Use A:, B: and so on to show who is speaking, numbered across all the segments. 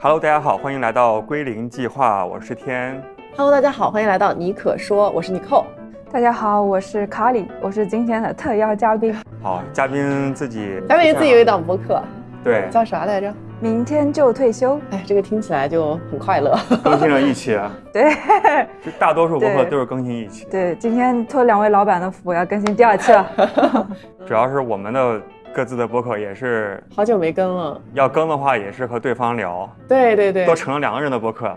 A: Hello，大家好，欢迎来到归零计划，我是天。
B: Hello，大家好，欢迎来到你可说，我是尼寇。
C: 大家好，我是卡里，我是今天的特邀嘉宾。
A: 好，嘉宾自己，
B: 嘉宾自己有一档播客，
A: 对，
B: 叫啥来着？
C: 明天就退休。
B: 哎，这个听起来就很快乐。
A: 更新了一期，
C: 对
A: 就大多数播客都是更新一期，
C: 对，今天托两位老板的福，要更新第二期了。
A: 主要是我们的各自的播客也是
B: 好久没更了。
A: 要更的话，也是和对方聊，
B: 对对对
A: 都，成了两个人的播客，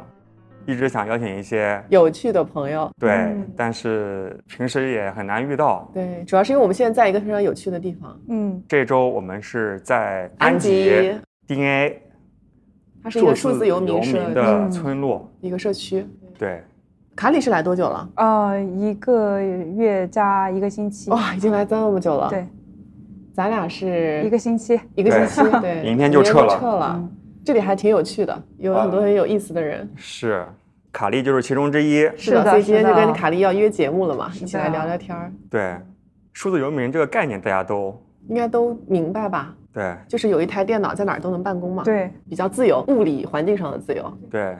A: 一直想邀请一些
B: 有趣的朋友。
A: 对，
C: 嗯
A: 但是平时也很难遇到。
B: 对，主要是因为我们现在在一个非常有趣的地方，
C: 嗯，
A: 这周我们是在
B: 安吉
A: ，DNA
B: 它是一个数字游民社
A: 的
C: 嗯
A: 村落，
B: 一个社区。
A: 对，
B: 卡里是来多久了？
C: 呃，一个月加一个星期。
B: 哇，已经来这么久了。，
C: 对，
B: 咱俩是
C: 一个星期。
B: 一个星期，对，
A: 明天就撤了
B: 撤了
C: 嗯。
B: 这里还挺有趣的，有很多很有意思的人。
A: 是卡莉就是其中之一。
B: 是的，所以今天就跟卡莉要约节目了嘛，一起来聊聊天儿，
A: 对，数字游民这个概念大家都
B: 应该都明白吧？
A: 对
B: 就是有一台电脑在哪儿都能办公嘛，，
C: 对，
B: 比较自由，物理环境上的自由。
A: 对。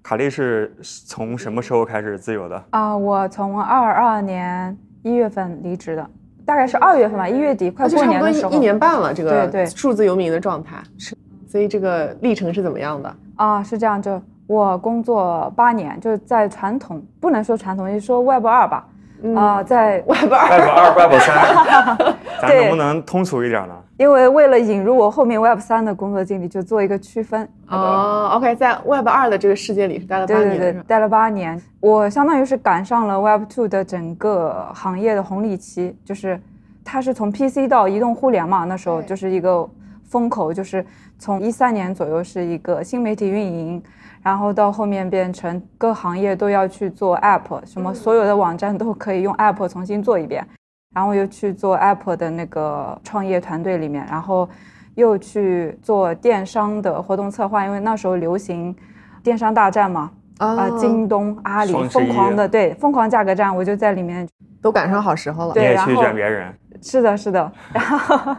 A: 卡莉是从什么时候开始自由的？
C: 啊、我从二二年一月份离职的，大概是二月份吧，一月底快
B: 差不多
C: 过年的时候。
B: 一一年半了，这个
C: 对对
B: 数字游民的状态
C: 是，
B: 所以这个历程是怎么样的？
C: 啊，是这样，就我工作八年，就是在传统，不能说传统，就说 Web 二吧，啊、在
B: Web 二
A: Web 二、Web 三，咱能不能通俗一点呢？
C: 因为为了引入我后面 Web 三的工作经历，就做一个区分。
B: 哦，OK，在 Web 二的这个世界里是待了八
C: 对对
B: 年，是吧，
C: 对待了八年，我相当于是赶上了 Web two 的整个行业的红利期，就是它是从 PC 到移动互联嘛，那时候就是一个风口，就是从一三年左右是一个新媒体运营，然后到后面变成各行业都要去做 App，什么所有的网站都可以用 App 重新做一遍，然后又去做 App 的那个创业团队里面，然后又去做电商的活动策划，因为那时候流行电商大战嘛，啊、
B: 哦
C: 京东、阿里疯狂的对疯狂价格战，我就在里面。
B: 都赶上好时候了。
C: 对
A: 你也去
C: 然后
A: 卷别人，
C: 是的，是的，然后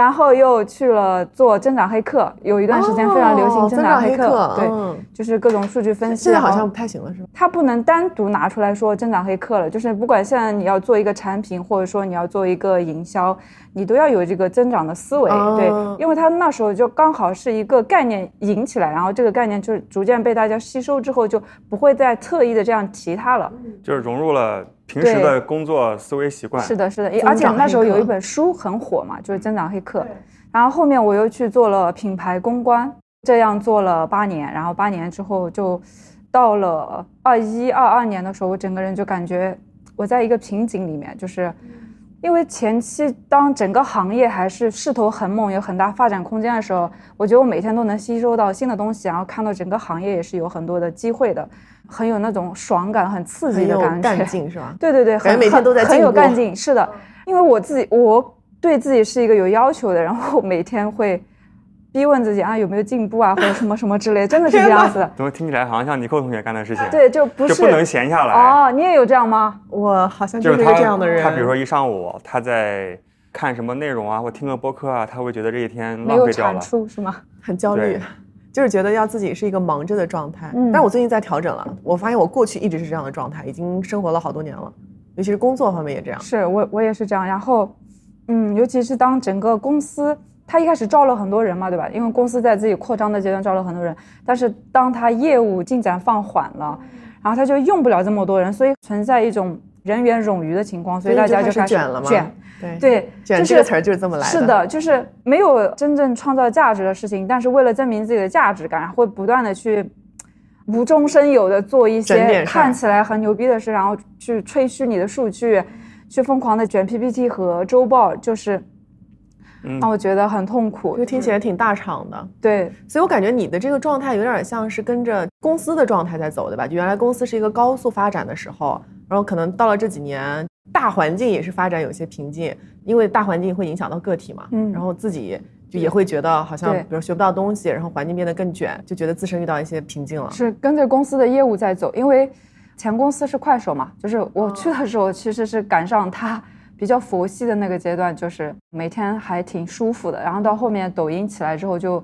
C: 然后又去了做增长黑客，有一段时间非常流行
B: 哦
C: 增长黑
B: 黑客，
C: 对，
B: 嗯，
C: 就是各种数据分析。
B: 现在好像不太行了，是吧？
C: 它不能单独拿出来说增长黑客了，就是不管现在你要做一个产品，或者说你要做一个营销，你都要有这个增长的思维，
B: 哦
C: 对，因为它那时候就刚好是一个概念引起来，然后这个概念就是逐渐被大家吸收之后，就不会再特意的这样提它了。
A: 就是融入了平时的工作思维习惯。
C: 是的，是的，而且那时候有一本书很火嘛，就是《增长黑客》，然后后面我又去做了品牌公关，这样做了八年，然后八年之后就到了二一二二年的时候，我整个人就感觉我在一个瓶颈里面，就是因为前期当整个行业还是势头很猛，有很大发展空间的时候，我觉得我每天都能吸收到新的东西，然后看到整个行业也是有很多的机会的，很有那种爽感、很刺激的感觉。
B: 干劲，是吧？
C: 对 对对，很
B: 感觉每天都在
C: 很很
B: 进步
C: 有干劲。是的，因为我自己我对自己是一个有要求的，然后每天会逼问自己啊有没有进步啊，或者什么什么之类，真的是这样子的。
A: 怎么听起来好像像尼寇同学干的事情？，
C: 对，就不
A: 就是不能闲下来。
C: 哦，你也有这样吗？
B: 我好像
A: 就
B: 就是是一
A: 他
B: 个这样的人。
A: 他比如说一上午他在看什么内容啊，或听个播客啊，他会觉得这一天
C: 没有产
A: 浪费掉了。
C: 出是吗？
B: 很焦虑
A: 对，
B: 就是觉得要自己是一个忙着的状态。
C: 嗯
B: 但我最近在调整了，我发现我过去一直是这样的状态，已经生活了好多年了，尤其是工作方面也这样。
C: 是我我也是这样。然后，嗯，尤其是当整个公司。他一开始招了很多人嘛，对吧？因为公司在自己扩张的阶段招了很多人，但是当他业务进展放缓了，然后他就用不了这么多人，所以存在一种人员冗余的情况，所以大家就
B: 开
C: 开始
B: 始卷了嘛？
C: 卷。
B: 对，
C: 对，就是
B: 卷这个词儿就是这么来的。
C: 是，的，就是没有真正创造价值的事情，但是为了证明自己的价值感，会不断的去无中生有的做一些看起来很牛逼的事，然后去吹嘘你的数据，去疯狂的卷 PPT 和周报，就是
A: 嗯
C: 让我觉得很痛苦
B: 就。听起来挺大厂的。
C: 对，
B: 所以我感觉你的这个状态有点像是跟着公司的状态在走，对吧？就原来公司是一个高速发展的时候，然后可能到了这几年，大环境也是发展有些瓶颈，因为大环境会影响到个体嘛，
C: 嗯
B: 然后自己就也会觉得好像比如学不到东西，然后环境变得更卷，就觉得自身遇到一些瓶颈了。
C: 是跟着公司的业务在走，因为前公司是快手嘛，就是我去的时候其实是赶上它比较佛系的那个阶段，就是每天还挺舒服的。然后到后面抖音起来之后，就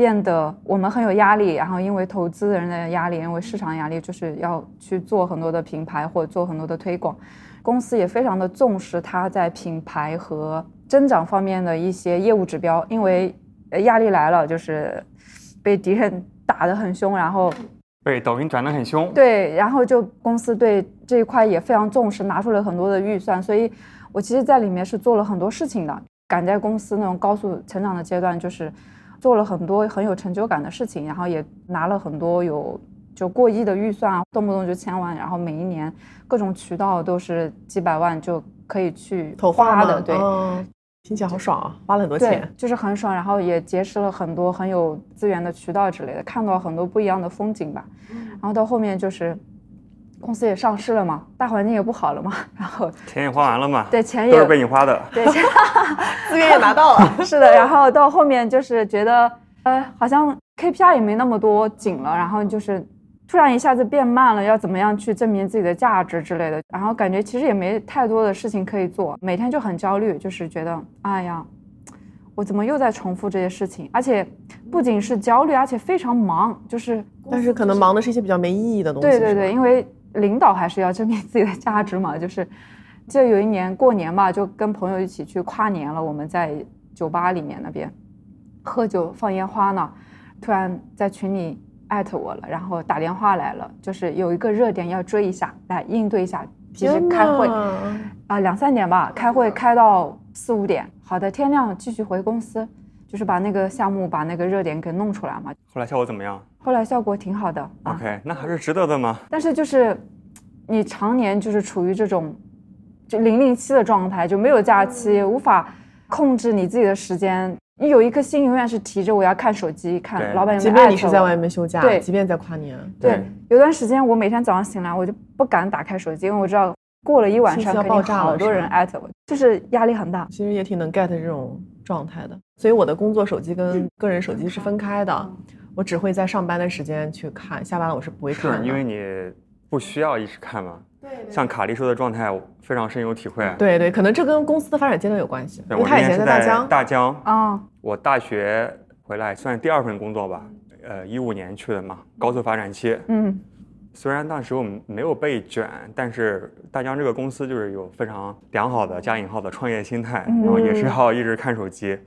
C: 变得我们很有压力，然后因为投资人的压力，因为市场压力，就是要去做很多的品牌或者做很多的推广。公司也非常的重视它在品牌和增长方面的一些业务指标，因为压力来了，就是被敌人打得很凶，然后
A: 被抖音转得很凶。
C: 对，然后就公司对这一块也非常重视，拿出了很多的预算，所以我其实在里面是做了很多事情的。赶在公司那种高速成长的阶段，就是做了很多很有成就感的事情，然后也拿了很多有。就过亿的预算啊，动不动就千万，然后每一年各种渠道都是几百万就可以去
B: 投
C: 花的，对，
B: 听起来好爽啊，花了很多钱，
C: 就是很爽，然后也结识了很多很有资源的渠道之类的，看到很多不一样的风景吧。然后到后面就是公司也上市了嘛，大环境也不好了嘛，然后
A: 钱也花完了嘛，
C: 对，钱也
A: 都是被你花的，
C: 对，
B: 资源也拿到了，
C: 是的。然后到后面就是觉得，呃，好像 KPI 也没那么多紧了，然后就是。突然一下子变慢了，要怎么样去证明自己的价值之类的？然后感觉其实也没太多的事情可以做，每天就很焦虑，就是觉得哎呀，我怎么又在重复这些事情？而且不仅是焦虑，而且非常忙，就是
B: 但是可能忙的是一些比较没意义的东西。
C: 对对对，因为领导还是要证明自己的价值嘛。就是记得有一年过年吧，就跟朋友一起去跨年了，我们在酒吧里面那边喝酒放烟花呢，突然在群里。艾特我了，然后打电话来了，就是有一个热点要追一下，来应对一下。其实开会啊，两三点吧，开会开到四五点。好的，天亮继续回公司，就是把那个项目把那个热点给弄出来嘛。
A: 后来效果怎么样？
C: 后来效果挺好的。
A: OK，那还是值得的吗？
C: 但是就是你常年就是处于这种就零零七的状态，就没有假期，无法控制你自己的时间。你有一颗心永远是提着，我要看手机，看老板有没有
B: 即便你是在外面休假，
C: 对，
B: 即便在跨年，
C: 对。有段时间我每天早上醒来，我就不敢打开手机，因为我知道过了一晚上肯定好多人艾特我，就是压力很大。
B: 其实也挺能 get 这种状态的，所以我的工作手机跟个人手机是分开的，我只会在上班的时间去看，下班了我是不会看。
A: 是因为你不需要一直看吗？像卡莉说的状态，我非常深有体会。
B: 对对，可能这跟公司的发展阶段有关系。
A: 我
B: 他以前
A: 在
B: 大疆，
A: 大疆
C: 啊，
A: 我大学回来算第二份工作吧，呃，一五年去的嘛，高速发展期。嗯，虽然那时候没有被卷，但是大疆这个公司就是有非常良好的加引号的创业心态，然后也是要一直看手机。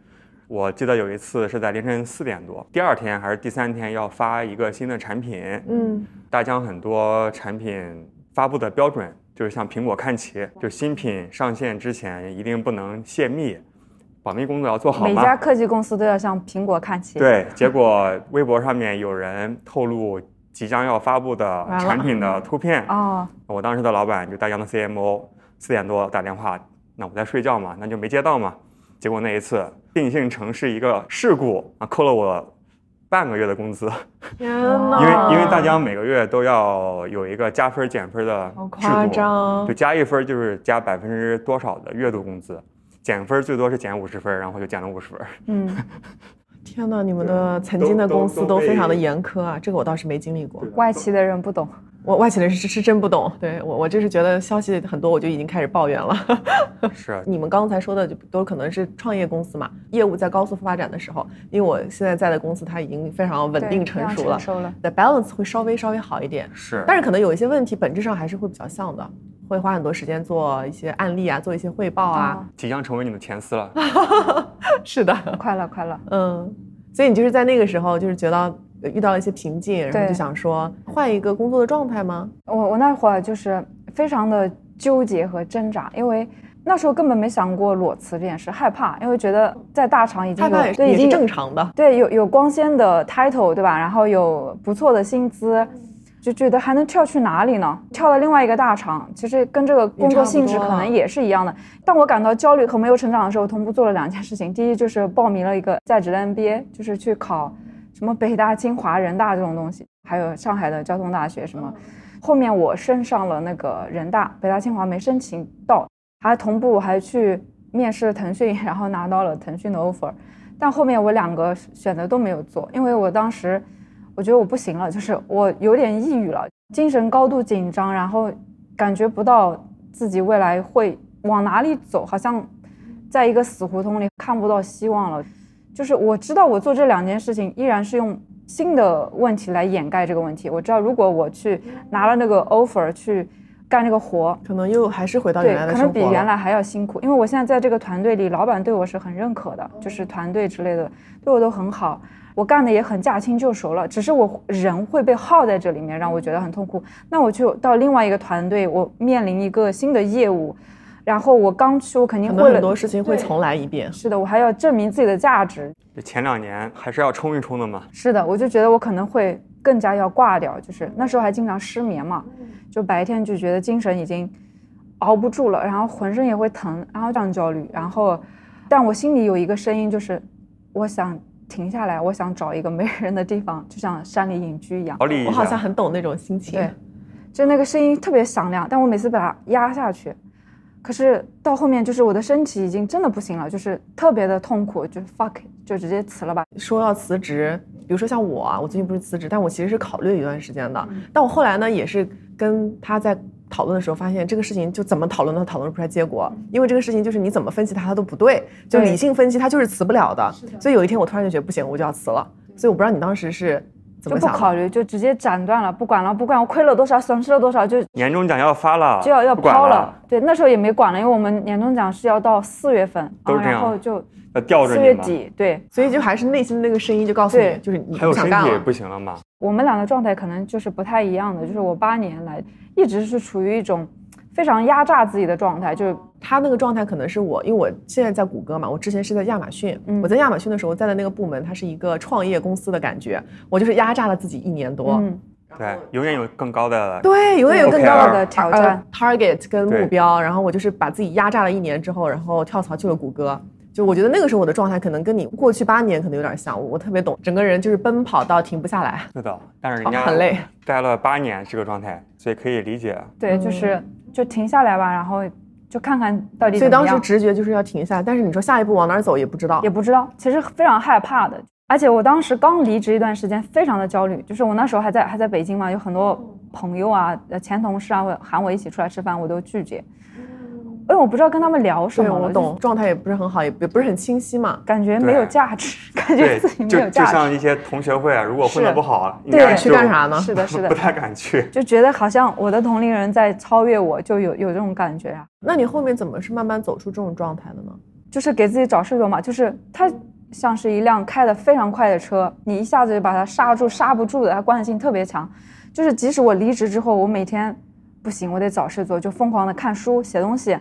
A: 我记得有一次是在凌晨四点多，第二天还是第三天要发一个新的产品。嗯，大疆很多产品。发布的标准就是向苹果看齐，就新品上线之前一定不能泄密，保密工作要做好。
C: 每家科技公司都要向苹果看齐。
A: 对，结果微博上面有人透露即将要发布的产品的图片。哦，我当时的老板就大疆的 CMO，四点多打电话，那我在睡觉嘛，那就没接到嘛。结果那一次定性成是一个事故啊，扣了我。半个月的工资，
B: 天哪！
A: 因为因为大家每个月都要有一个加分减分的制度，就加一分就是加百分之多少的月度工资，减分最多是减五十分，然后就减了五十分。嗯，
B: 天哪！你们的曾经的公司都非常的严苛啊，这个我倒是没经历过。
C: 外企的人不懂。
B: 我外企人是是真不懂，对我我就是觉得消息很多，我就已经开始抱怨了。
A: 是，
B: 你们刚才说的就都可能是创业公司嘛，业务在高速发展的时候，因为我现在在的公司它已经非常稳定成熟了，the balance 会稍微稍微好一点。
A: 是，
B: 但是可能有一些问题本质上还是会比较像的，会花很多时间做一些案例啊，做一些汇报啊。
A: 即将成为你的前司了。
B: 是的，
C: 快了快了。
B: 嗯，所以你就是在那个时候就是觉得。遇到了一些瓶颈，然后就想说换一个工作的状态吗？
C: 我我那会儿就是非常的纠结和挣扎，因为那时候根本没想过裸辞这件事，害怕，因为觉得在大厂已经有
B: 对已经正常的，
C: 对有有光鲜的 title 对吧？然后有不错的薪资，就觉得还能跳去哪里呢？跳到另外一个大厂，其实跟这个工作性质可能也是一样的。当我感到焦虑和没有成长的时候，同步做了两件事情，第一就是报名了一个在职的 MBA，就是去考。什么北大、清华、人大这种东西，还有上海的交通大学什么，后面我升上了那个人大，北大、清华没申请到，还同步还去面试腾讯，然后拿到了腾讯的 offer，但后面我两个选择都没有做，因为我当时我觉得我不行了，就是我有点抑郁了，精神高度紧张，然后感觉不到自己未来会往哪里走，好像在一个死胡同里看不到希望了。就是我知道我做这两件事情依然是用新的问题来掩盖这个问题。我知道如果我去拿了那个 offer 去干这个活，
B: 可能又还是回到原来的
C: 可能比原来还要辛苦。因为我现在在这个团队里，老板对我是很认可的，就是团队之类的对我都很好，我干的也很驾轻就熟了。只是我人会被耗在这里面，让我觉得很痛苦。那我去到另外一个团队，我面临一个新的业务。然后我刚去，我肯定会
B: 很多事情会重来一遍。
C: 是的，我还要证明自己的价值。
A: 就前两年还是要冲一冲的嘛。
C: 是的，我就觉得我可能会更加要挂掉，就是那时候还经常失眠嘛，就白天就觉得精神已经熬不住了，然后浑身也会疼，然后这样焦虑。然后，但我心里有一个声音，就是我想停下来，我想找一个没人的地方，就像山里隐居一样。
B: 我好像很懂那种心情。
C: 对，就那个声音特别响亮，但我每次把它压下去。可是到后面，就是我的身体已经真的不行了，就是特别的痛苦，就 fuck，就直接辞了吧。
B: 说要辞职，比如说像我，啊，我最近不是辞职，但我其实是考虑一段时间的。但我后来呢，也是跟他在讨论的时候，发现这个事情就怎么讨论都讨论不出来结果，因为这个事情就是你怎么分析它，它都不对，就理性分析它就是辞不了的。所以有一天我突然就觉得不行，我就要辞了。所以我不知道你当时是。
C: 就不考虑，就直接斩断了，不管了，不管我亏了多少，损失了多少，就
A: 年终奖要发了，
C: 就要要抛了。对，那时候也没管了，因为我们年终奖是要到四月份，然后就
A: 要吊着
C: 四月底，对，
B: 所以就还是内心的那个声音就告诉你，就是你
A: 还有身体也不行了嘛？
C: 我们俩的状态可能就是不太一样的，就是我八年来一直是处于一种。非常压榨自己的状态，就是
B: 他那个状态可能是我，因为我现在在谷歌嘛，我之前是在亚马逊。我在亚马逊的时候，在的那个部门，它是一个创业公司的感觉，我就是压榨了自己一年多。嗯，
A: 对，永远有更高的
B: 对，永远有更高的
C: 挑战
B: ，target 跟目标。然后我就是把自己压榨了一年之后，然后跳槽去了谷歌。就我觉得那个时候我的状态可能跟你过去八年可能有点像，我特别懂，整个人就是奔跑到停不下来。
A: 是的，但是人家
B: 很累，
A: 待了八年这个状态，所以可以理解。
C: 对，就是就停下来吧，然后就看看到底。
B: 所以当时直觉就是要停下，但是你说下一步往哪走也不知道，
C: 也不知道，其实非常害怕的。而且我当时刚离职一段时间，非常的焦虑，就是我那时候还在还在北京嘛，有很多朋友啊、前同事啊会喊我一起出来吃饭，我都拒绝。因为我不知道跟他们聊什么，
B: 我懂，状态也不是很好，也也不是很清晰嘛，
C: 感觉没有价值，感觉自己没有
A: 价值。就像一些同学会啊，如果混得不好，
B: 对，去干啥呢？
C: 是的，是的，
A: 不太敢去，
C: 就觉得好像我的同龄人在超越我，就有有这种感觉啊。
B: 那你后面怎么是慢慢走出这种状态的呢？
C: 就是给自己找事做嘛，就是它像是一辆开得非常快的车，你一下子就把它刹住，刹不住的，它惯性特别强。就是即使我离职之后，我每天。不行，我得找事做，就疯狂的看书、写东西，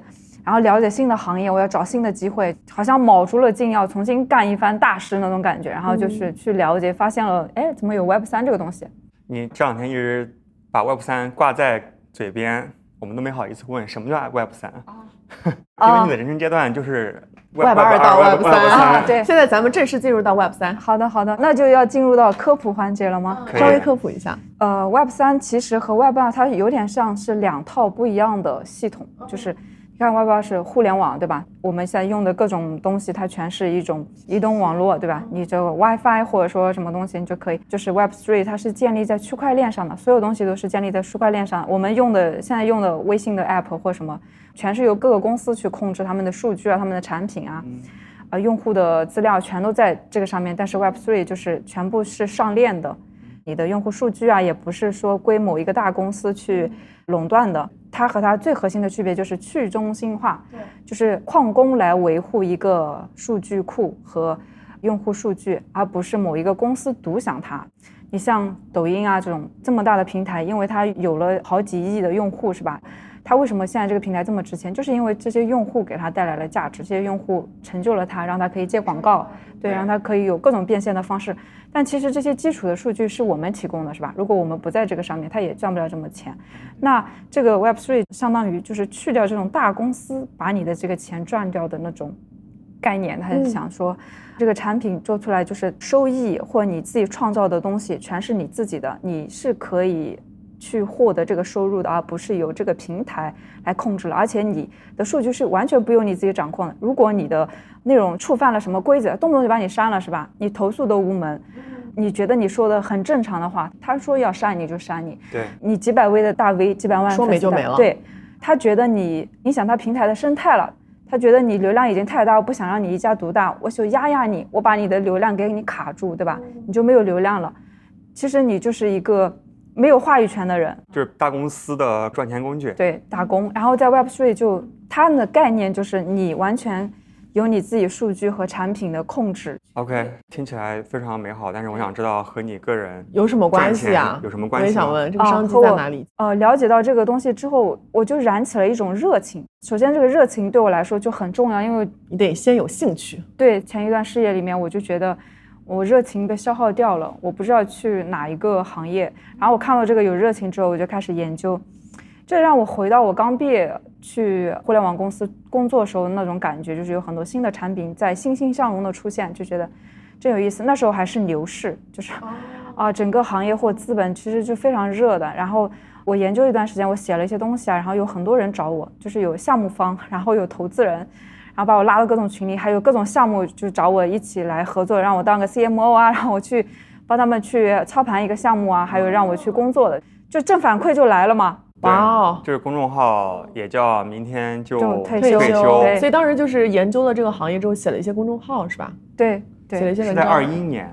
C: 然后了解新的行业，我要找新的机会，好像卯足了劲要重新干一番大事那种感觉。然后就是去了解，发现了，哎，怎么有 Web 三这个东西？
A: 你这两天一直把 Web 三挂在嘴边，我们都没好意思问什么叫 Web 三啊？因为你的人生阶段就是
B: Web 二到 Web
C: 三。对，
B: 现在咱们正式进入到 Web 三。
C: 好的，好的，那就要进入到科普环节了吗？
B: 稍微科普一下。
C: 呃，Web 三其实和 Web 二它有点像是两套不一样的系统，就是你。看 Web 二是互联网，对吧？我们现在用的各种东西，它全是一种移动网络，对吧？你这个 WiFi 或者说什么东西，你就可以。就是 Web three，它是建立在区块链上的，所有东西都是建立在区块链上。我们用的现在用的微信的 App 或什么，全是由各个公司去控制他们的数据啊，他们的产品啊，呃，用户的资料全都在这个上面。但是 Web three 就是全部是上链的，你的用户数据啊，也不是说归某一个大公司去垄断的。它和它最核心的区别就是去中心化，就是矿工来维护一个数据库和用户数据，而不是某一个公司独享它。你像抖音啊这种这么大的平台，因为它有了好几亿的用户，是吧？它为什么现在这个平台这么值钱？就是因为这些用户给它带来了价值，这些用户成就了它，让它可以接广告，对，让它可以有各种变现的方式。但其实这些基础的数据是我们提供的，是吧？如果我们不在这个上面，它也赚不了这么钱。那这个 Web Three 相当于就是去掉这种大公司把你的这个钱赚掉的那种概念，他是想说，这个产品做出来就是收益或你自己创造的东西全是你自己的，你是可以。去获得这个收入的，而不是由这个平台来控制了。而且你的数据是完全不用你自己掌控的。如果你的内容触犯了什么规则，动不动就把你删了，是吧？你投诉都无门。你觉得你说的很正常的话，他说要删你就删你，
A: 对
C: 你几百位的大 V，几百万
B: 说没就没了。
C: 对，他觉得你影响他平台的生态了，他觉得你流量已经太大，我不想让你一家独大，我就压压你，我把你的流量给你卡住，对吧？你就没有流量了。其实你就是一个没有话语权的人，
A: 就是大公司的赚钱工具。
C: 对，打工。然后在 Web3 就它的概念就是你完全。有你自己数据和产品的控制。
A: OK，听起来非常美好，但是我想知道和你个人
B: 有什么关系啊？
A: 有什么关系？
B: 我也想问，这个商机在哪里？
C: 呃，了解到这个东西之后，我就燃起了一种热情。首先，这个热情对我来说就很重要，因为
B: 你得先有兴趣。
C: 对，前一段事业里面，我就觉得我热情被消耗掉了，我不知道去哪一个行业。然后我看到这个有热情之后，我就开始研究。这让我回到我刚毕业去互联网公司工作时候那种感觉，就是有很多新的产品在欣欣向荣的出现，就觉得真有意思。那时候还是牛市，就是啊，整个行业或资本其实就非常热的。然后我研究一段时间，我写了一些东西啊，然后有很多人找我，就是有项目方，然后有投资人，然后把我拉到各种群里，还有各种项目就找我一起来合作，让我当个 CMO 啊，让我去帮他们去操盘一个项目啊，还有让我去工作的，就正反馈就来了嘛。
B: 哇哦，
A: 这个公众号也叫明天就
C: 退
B: 休，
C: 所
B: 以当时就是研究了这个行业之后，写了一些公众号，是吧？
C: 对，对
B: 写了一些。
A: 在二一年，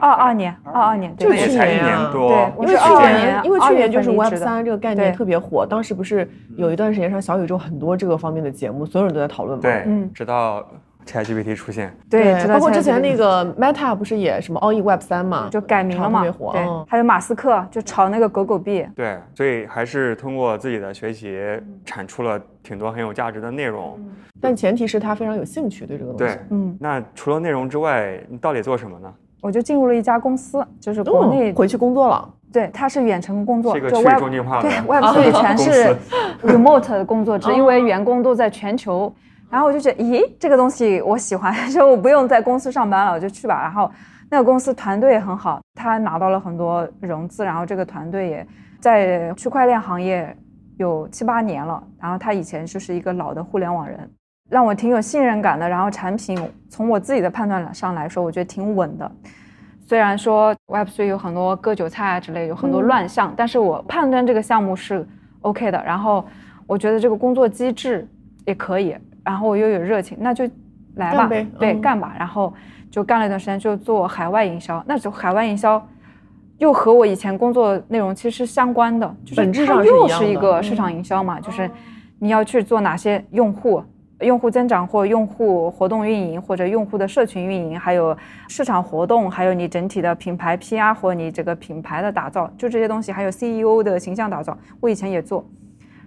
C: 二二年，二二年，
B: 就去年
A: 年多。
C: 对，
B: 因为去年，因为去年就是 Web 三这个概念特别火，当时不是有一段时间上小宇宙很多这个方面的节目，所有人都在讨论嘛？
A: 对，嗯，直到。ChatGPT 出现，
C: 对，
B: 包括之前那个 Meta 不是也什么 All in Web 三嘛，
C: 就改名了嘛，
B: 特别火。
C: 对，还有马斯克就炒那个狗狗币。
A: 对，所以还是通过自己的学习产出了挺多很有价值的内容。
B: 但前提是他非常有兴趣对这个东
A: 西。对，嗯。那除了内容之外，你到底做什么呢？
C: 我就进入了一家公司，就是国内
B: 回去工作了。
C: 对，他是远程工作，
A: 这个去中心化
C: 对，Web 三全是 remote 的工作制，因为员工都在全球。然后我就觉得，咦，这个东西我喜欢，说我不用在公司上班了，我就去吧。然后那个公司团队也很好，他拿到了很多融资，然后这个团队也在区块链行业有七八年了。然后他以前就是一个老的互联网人，让我挺有信任感的。然后产品从我自己的判断上来说，我觉得挺稳的。虽然说 Web3 有很多割韭菜啊之类，有很多乱象，但是我判断这个项目是 OK 的。然后我觉得这个工作机制也可以。然后我又有热情，那就来吧，对，干吧。然后就干了一段时间，就做海外营销。那就海外营销，又和我以前工作内容其实相关的，就是它又是一个市场营销嘛，就是你要去做哪些用户、用户增长或用户活动运营，或者用户的社群运营，还有市场活动，还有你整体的品牌 PR 或你这个品牌的打造，就这些东西，还有 CEO 的形象打造，我以前也做。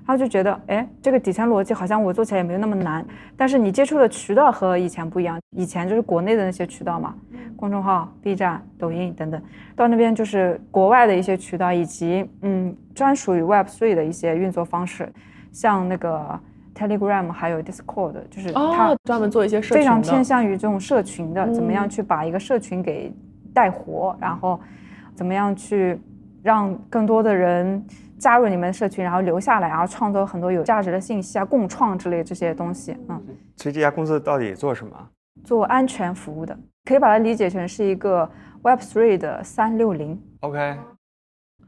C: 然后就觉得，哎，这个底层逻辑好像我做起来也没有那么难，但是你接触的渠道和以前不一样，以前就是国内的那些渠道嘛，公众号、B 站、抖音等等，到那边就是国外的一些渠道，以及嗯，专属于 Web3 的一些运作方式，像那个 Telegram 还有 Discord，就是它
B: 专门做一些
C: 非常偏向于这种社群的，怎么样去把一个社群给带活，然后怎么样去让更多的人。加入你们社群，然后留下来，然后创作很多有价值的信息啊，共创之类这些东西。嗯，
A: 所以这家公司到底做什么？
C: 做安全服务的，可以把它理解成是一个 Web3 的三六零。
A: OK。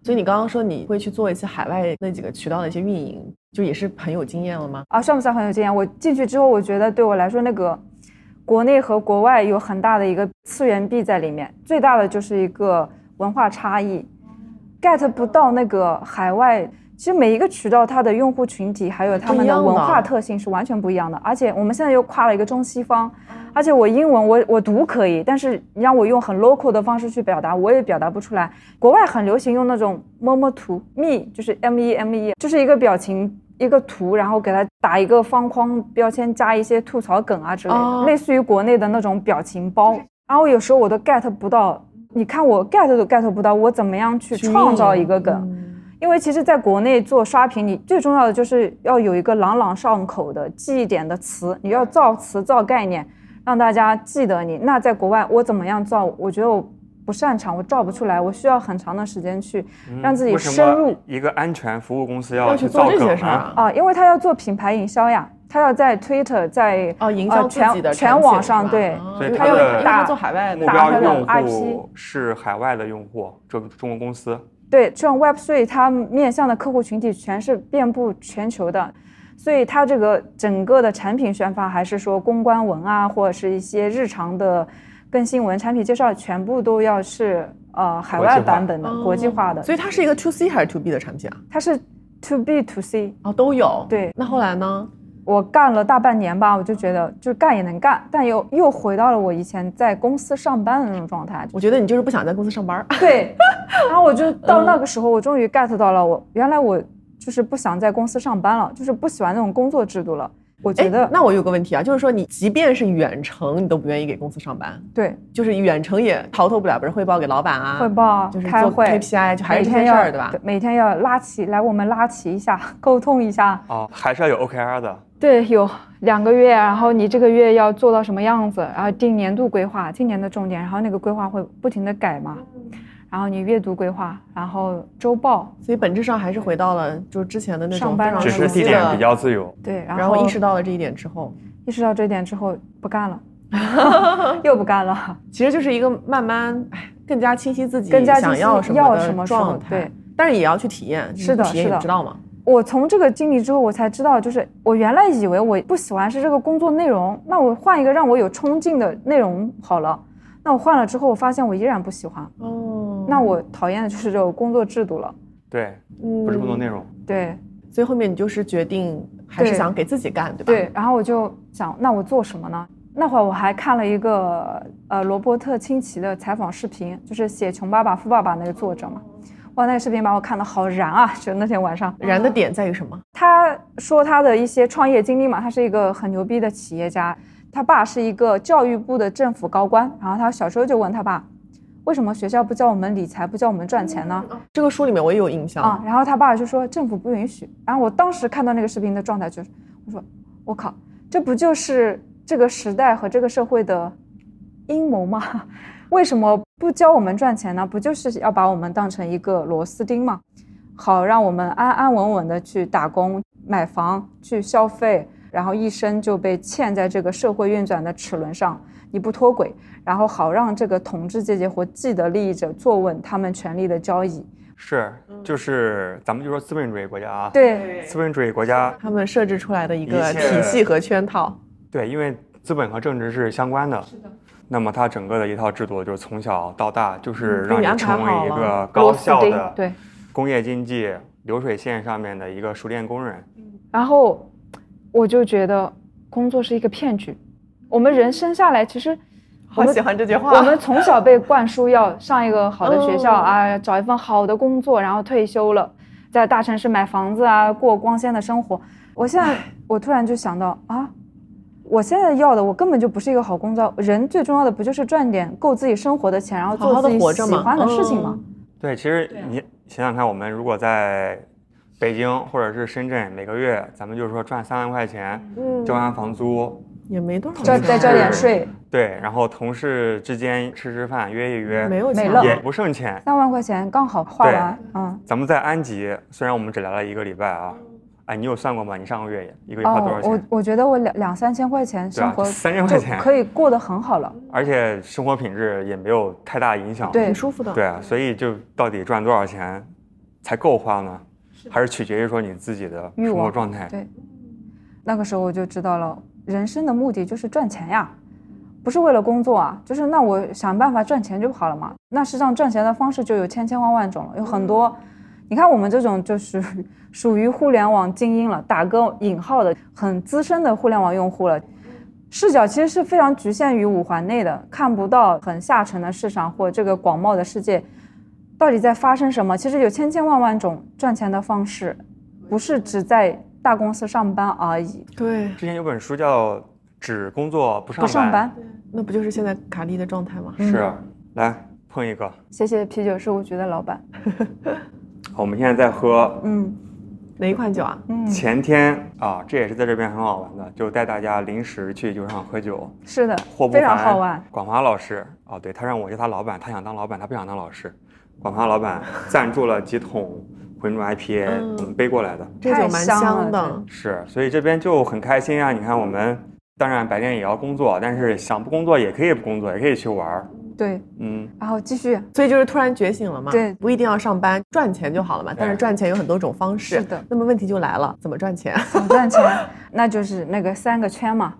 B: 所以你刚刚说你会去做一次海外那几个渠道的一些运营，就也是很有经验了吗？
C: 啊，算不算很有经验？我进去之后，我觉得对我来说，那个国内和国外有很大的一个次元壁在里面，最大的就是一个文化差异。get 不到那个海外，其实每一个渠道它的用户群体还有他们的文化特性是完全不一样的。而且我们现在又跨了一个中西方，而且我英文我我读可以，但是你让我用很 local 的方式去表达，我也表达不出来。国外很流行用那种么么图，me 就是 M E M E，就是一个表情一个图，然后给它打一个方框标签，加一些吐槽梗啊之类的，类似于国内的那种表情包。然后有时候我都 get 不到。你看我 get 都 get 不到，我怎么样去创造一个梗？因为其实，在国内做刷屏，你最重要的就是要有一个朗朗上口的记忆点的词，你要造词造概念，让大家记得你。那在国外，我怎么样造？我觉得我不擅长，我造不出来，我需要很长的时间去让自己深入。
A: 一个安全服务公司
B: 要
A: 去
B: 做这些事儿
C: 啊？因为他要做品牌营销呀。他要在 Twitter 在
B: 哦营销自己的
C: 全全网上对，
A: 所以
B: 他要
A: 他的
B: 他做海外
A: 目
B: 的，
C: 他的
A: 标用
C: IP
A: 户是海外的用户，中中国公司。
C: 对，这种 Web 3它面向的客户群体全是遍布全球的，所以它这个整个的产品宣发，还是说公关文啊，或者是一些日常的更新文、产品介绍，全部都要是呃海外版本的、国际化的。
B: 所以它是一个 to C 还是 to B 的产品啊？
C: 它是 To B To C，
B: 哦，都有。
C: 对
B: 那后来呢？
C: 我干了大半年吧，我就觉得就干也能干，但又又回到了我以前在公司上班的那种状态。
B: 我觉得你就是不想在公司上班。
C: 对，然后我就到那个时候，我终于 get 到了我原来我就是不想在公司上班了，就是不喜欢那种工作制度了。我觉得
B: 哎，那我有个问题啊，就是说你即便是远程，你都不愿意给公司上班，
C: 对
B: 就是远程也逃脱不了，不是汇报给老板啊，
C: 汇报、
B: 就是做
C: 开会、
B: KPI，就还是这事儿，对吧？
C: 每天要拉齐来我们拉齐一下，沟通一下。
A: 哦，还是要有 OKR 的。
C: 对，有两个月，然后你这个月要做到什么样子，然后定年度规划，今年的重点，然后那个规划会不停的改嘛，然后你月度规划，然后周报，
B: 所以本质上还是回到了就是之前的那种
A: 只是
B: 熟悉的
A: 地点比较自由。
C: 对，然后
B: 然后意识到了这一点之后，
C: 意识到这一点之后不干了，又不干了。
B: 其实就是一个慢慢哎更加清晰自己
C: 更加清晰
B: 想要什
C: 要
B: 么的
C: 什么
B: 状态，
C: 对，
B: 但是也要去体验，
C: 是的
B: 体验
C: 是的。
B: 你知道吗？
C: 我从这个经历之后，我才知道，就是我原来以为我不喜欢是这个工作内容，那我换一个让我有冲劲的内容好了。那我换了之后，我发现我依然不喜欢。
B: 哦，
C: 那我讨厌的就是这个工作制度了。
A: 对，
B: 嗯
A: 不是工作内容。
C: 对
B: 所以后面你就是决定还是想给自己干，对吧？
C: 对，然后我就想，那我做什么呢？那会儿我还看了一个呃罗伯特清崎的采访视频，就是写《穷爸爸富爸爸》那个作者嘛。哇，那个视频把我看的好燃啊！就那天晚上，
B: 燃的点在于什么？
C: 他说他的一些创业经历嘛，他是一个很牛逼的企业家，他爸是一个教育部的政府高官，然后他小时候就问他爸，为什么学校不教我们理财，不教我们赚钱呢？
B: 这个书里面我也有印象
C: 啊，然后他爸就说政府不允许，然后我当时看到那个视频的状态就是，我说我靠，这不就是这个时代和这个社会的阴谋吗？为什么不教我们赚钱呢？不就是要把我们当成一个螺丝钉吗？好让我们安安稳稳的去打工、买房、去消费，然后一生就被嵌在这个社会运转的齿轮上，你不脱轨，然后好让这个统治阶级或既得利益者坐稳他们权力的交椅。
A: 是，就是咱们就说资本主义国家啊，
C: 对，
A: 资本主义国家，
B: 他们设置出来的一个体系和圈套。
A: 对，因为资本和政治是相关的。那么它整个的一套制度，就是从小到大，就是让
B: 你
A: 成为一个高效的
C: 对。
A: 工业经济流水线上面的一个熟练工人。
C: 然后我就觉得工作是一个骗局。我们人生下来，其实
B: 好喜欢这句话。
C: 我们从小被灌输要上一个好的学校
B: 嗯
C: 啊，找一份好的工作，然后退休了，在大城市买房子啊，过光鲜的生活。我现在我突然就想到啊，我现在要的我根本就不是一个好工作。人最重要的不就是赚点够自己生活的钱，然后
B: 好好
C: 做自己
B: 的活着嘛，
C: 喜欢的事情吗？
B: 嗯
A: 对，其实你想想看，我们如果在北京或者是深圳，每个月咱们就是说赚三万块钱，
B: 嗯。
A: 交完房租，
B: 也没多少
C: 再交点税，
A: 对，然后同事之间吃吃饭，约一约，
B: 没有
C: 没了。
B: 钱
A: 也不剩钱。
C: 三万块钱刚好花完，嗯。
A: 咱们在安吉，虽然我们只来了一个礼拜啊，哎，你有算过吗？你上个月一个月花多少
C: 哦，
A: 钱？
C: 我我觉得我两两三千块钱生活
A: 三千块钱
C: 可以过得很好了。
A: 而且生活品质也没有太大影响。
C: 对
B: 挺舒服的。
A: 对啊，所以就到底赚多少钱才够花呢？还是取决于说你自己的生活状态。
C: 对，那个时候我就知道了，人生的目的就是赚钱呀，不是为了工作啊，就是那我想办法赚钱就好了嘛。那实际上赚钱的方式就有千千万万种了，有很多。你看我们这种就是 属于互联网精英了，打个引号的很资深的互联网用户了。视角其实是非常局限于五环内的，看不到很下沉的市场或这个广袤的世界到底在发生什么。其实有千千万万种赚钱的方式，不是只在大公司上班而已。
B: 对，
A: 之前有本书叫《只工作不上班》，
C: 不上班，
B: 那不就是现在卡利的状态吗？
A: 是啊，来碰一个。
C: 谢谢啤酒事务局的老板。
A: 我们现在在喝，
C: 嗯
B: 哪一款酒啊？
C: 嗯，
A: 前天啊，这也是在这边很好玩的，就带大家临时去酒厂喝酒。
C: 是的
A: 霍，不
C: 非常好玩。
A: 广华老师哦，对他让我叫他老板，他想当老板，他不想当老师。广华老板 赞助了几桶浑浊 IPA，我们背过来的，
B: 这酒蛮香的。
A: 是，所以这边就很开心啊！你看我们，当然白天也要工作，但是想不工作也可以不工作，也可以去玩儿。
C: 对，嗯，然后继续，
B: 所以就是突然觉醒了嘛。
C: 对，
B: 不一定要上班赚钱就好了嘛。但是赚钱有很多种方式。
C: 是的。
B: 那么问题就来了，怎么赚钱？
C: 怎么赚钱？那就是那个三个圈嘛。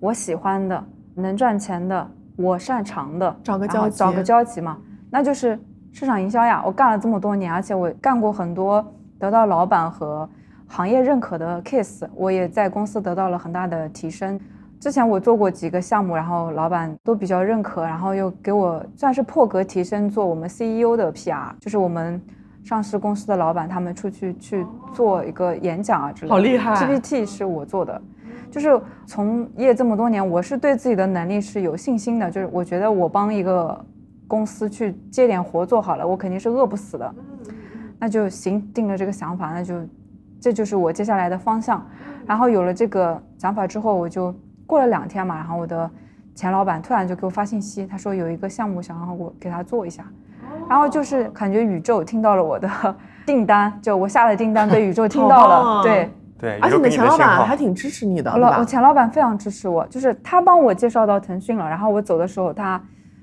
C: 我喜欢的，能赚钱的，我擅长的，
B: 找个交集，
C: 找个交集嘛。那就是市场营销呀。我干了这么多年，而且我干过很多得到老板和行业认可的 case，我也在公司得到了很大的提升。之前我做过几个项目，然后老板都比较认可，然后又给我算是破格提升做我们 CEO 的 PR，就是我们上市公司的老板他们出去去做一个演讲啊之类的。
B: 好厉害
C: ！PPT 是我做的，就是从业这么多年，我是对自己的能力是有信心的，就是我觉得我帮一个公司去接点活做好了，我肯定是饿不死的。那就行，定了这个想法，那就这就是我接下来的方向。然后有了这个想法之后，我就。过了两天嘛，然后我的前老板突然就给我发信息，他说有一个项目想让我给他做一下，然后就是感觉宇宙听到了我的订单，就我下的订单被宇宙听到了，对。
A: 对，
B: 而且你的前老板还挺支持你的，
C: 老我前老板非常支持我，就是他帮我介绍到腾讯了，然后我走的时候他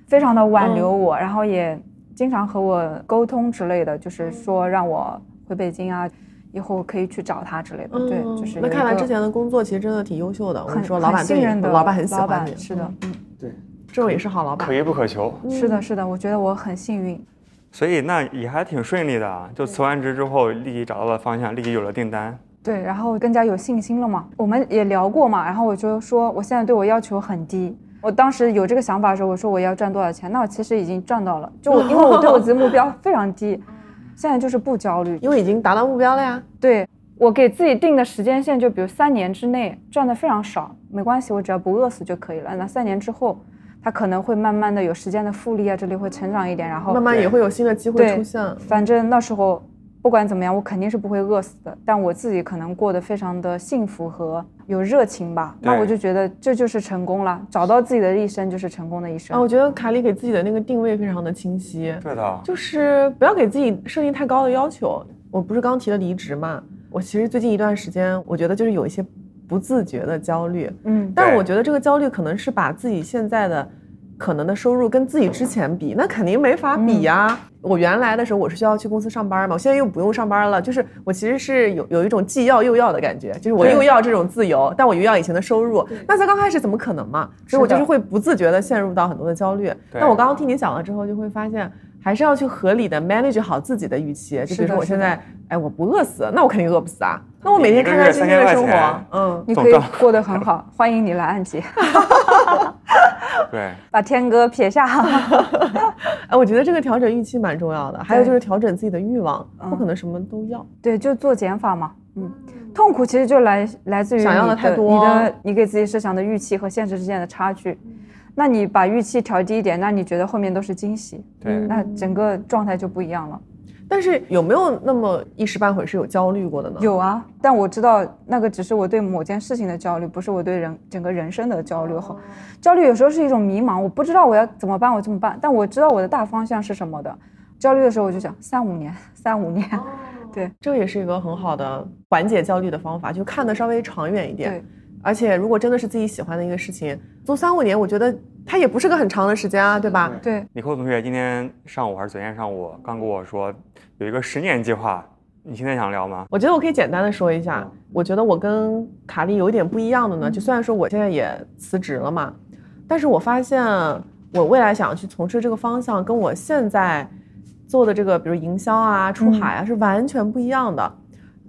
C: 非常的挽留我，然后也经常和我沟通之类的，就是说让我回北京啊。以后可以去找他之类的，对，就是
B: 那看来之前的工作其实真的挺优秀的。我跟你说，
C: 老
B: 板信任的，
C: 老
B: 板很喜欢你，
C: 是的，嗯，
A: 对，
B: 这种也是好老板，
A: 可遇不可求。
C: 是的，是的，我觉得我很幸运。
A: 所以那也还挺顺利的，就辞完职之后立即找到了方向，立即有了订单。
C: 对，然后更加有信心了嘛。我们也聊过嘛，然后我就说我现在对我要求很低。我当时有这个想法的时候，我说我要赚多少钱，那我其实已经赚到了，就因为我对我自己目标非常低，现在就是不焦虑，
B: 因为已经达到目标了呀。
C: 对。我给自己定的时间线，就比如三年之内赚的非常少，没关系，我只要不饿死就可以了。那三年之后，它可能会慢慢的有时间的复利啊，这里会成长一点，然后
B: 慢慢也会有新的机会出现。
C: 反正那时候不管怎么样，我肯定是不会饿死的。但我自己可能过得非常的幸福和有热情吧。那我就觉得这就是成功了，找到自己的一生就是成功的一生。
B: 啊，我觉得卡里给自己的那个定位非常的清晰。
A: 对的，
B: 就是不要给自己设定太高的要求。我不是刚提了离职嘛？我其实最近一段时间，我觉得就是有一些不自觉的焦虑，嗯，但我觉得这个焦虑可能是把自己现在的可能的收入跟自己之前比，那肯定没法比呀。我原来的时候我是需要去公司上班嘛，我现在又不用上班了，就是我其实是有有一种既要又要的感觉，就是我又要这种自由，但我又要以前的收入，那在刚开始怎么可能嘛？所以我就是会不自觉的陷入到很多的焦虑。但我刚刚听你讲了之后，就会发现。还是要去合理的 manage 好自己的预期，就比如说我现在，哎，我不饿死，那我肯定饿不死啊。那我每天开开心心的生活，
C: 嗯，你可以过得很好。欢迎你来按揭。
A: 对，
C: 把天哥撇下。
B: 哎，我觉得这个调整预期蛮重要的。还有就是调整自己的欲望，不可能什么都要。
C: 对，就做减法嘛。嗯，痛苦其实就来来自于
B: 想要的太多，
C: 你的你给自己设想的预期和现实之间的差距。那你把预期调低一点，那你觉得后面都是惊喜，
A: 对，
C: 那整个状态就不一样了。
B: 但是有没有那么一时半会是有焦虑过的呢？
C: 有啊，但我知道那个只是我对某件事情的焦虑，不是我对人整个人生的焦虑。好，焦虑有时候是一种迷茫，我不知道我要怎么办，我怎么办？但我知道我的大方向是什么的。焦虑的时候我就想三五年，三五年，对，
B: 这个也是一个很好的缓解焦虑的方法，就看得稍微长远一点。
C: 对。
B: 而且，如果真的是自己喜欢的一个事情，做三五年，我觉得它也不是个很长的时间啊，对吧？
C: 对。
A: 李扣同学今天上午还是昨天上午刚跟我说有一个十年计划，你现在想聊吗？
B: 我觉得我可以简单的说一下。我觉得我跟卡莉有一点不一样的呢，就虽然说我现在也辞职了嘛，但是我发现我未来想要去从事这个方向，跟我现在做的这个，比如营销啊、出海啊，是完全不一样的。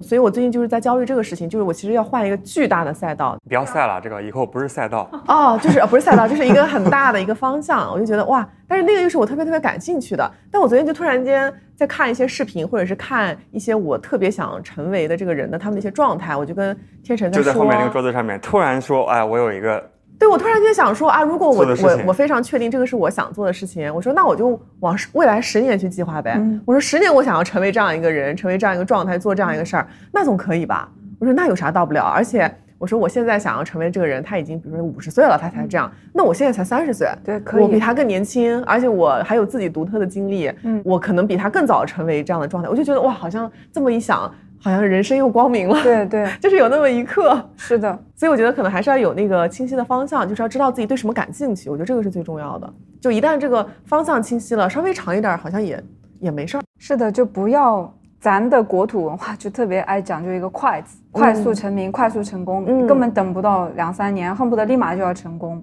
B: 所以，我最近就是在焦虑这个事情，就是我其实要换一个巨大的赛道。
A: 不要赛了，这个以后不是赛道
B: 哦，就是不是赛道，就是一个很大的一个方向。我就觉得哇，但是那个又是我特别特别感兴趣的。但我昨天就突然间在看一些视频，或者是看一些我特别想成为的这个人的他们的一些状态，我就跟天成在
A: 说，就在后面那个桌子上面，突然说，哎，我有一个。
B: 对，我突然间想说啊，如果我我我非常确定这个是我想做的事情，我说那我就往未来十年去计划呗。我说十年我想要成为这样一个人，成为这样一个状态，做这样一个事儿，那总可以吧？我说那有啥到不了？而且我说我现在想要成为这个人，他已经比如说五十岁了，他才这样。那我现在才三十岁，
C: 对，可以。
B: 我比他更年轻，而且我还有自己独特的经历，嗯，我可能比他更早成为这样的状态。我就觉得哇，好像这么一想，好像人生又光明了。
C: 对对，
B: 就是有那么一刻。
C: 是的，
B: 所以我觉得可能还是要有那个清晰的方向，就是要知道自己对什么感兴趣。我觉得这个是最重要的。就一旦这个方向清晰了，稍微长一点，好像也也没事儿。
C: 是的，就不要。咱的国土文化就特别爱讲究一个快字，快速成名，快速成功，根本等不到两三年，恨不得立马就要成功。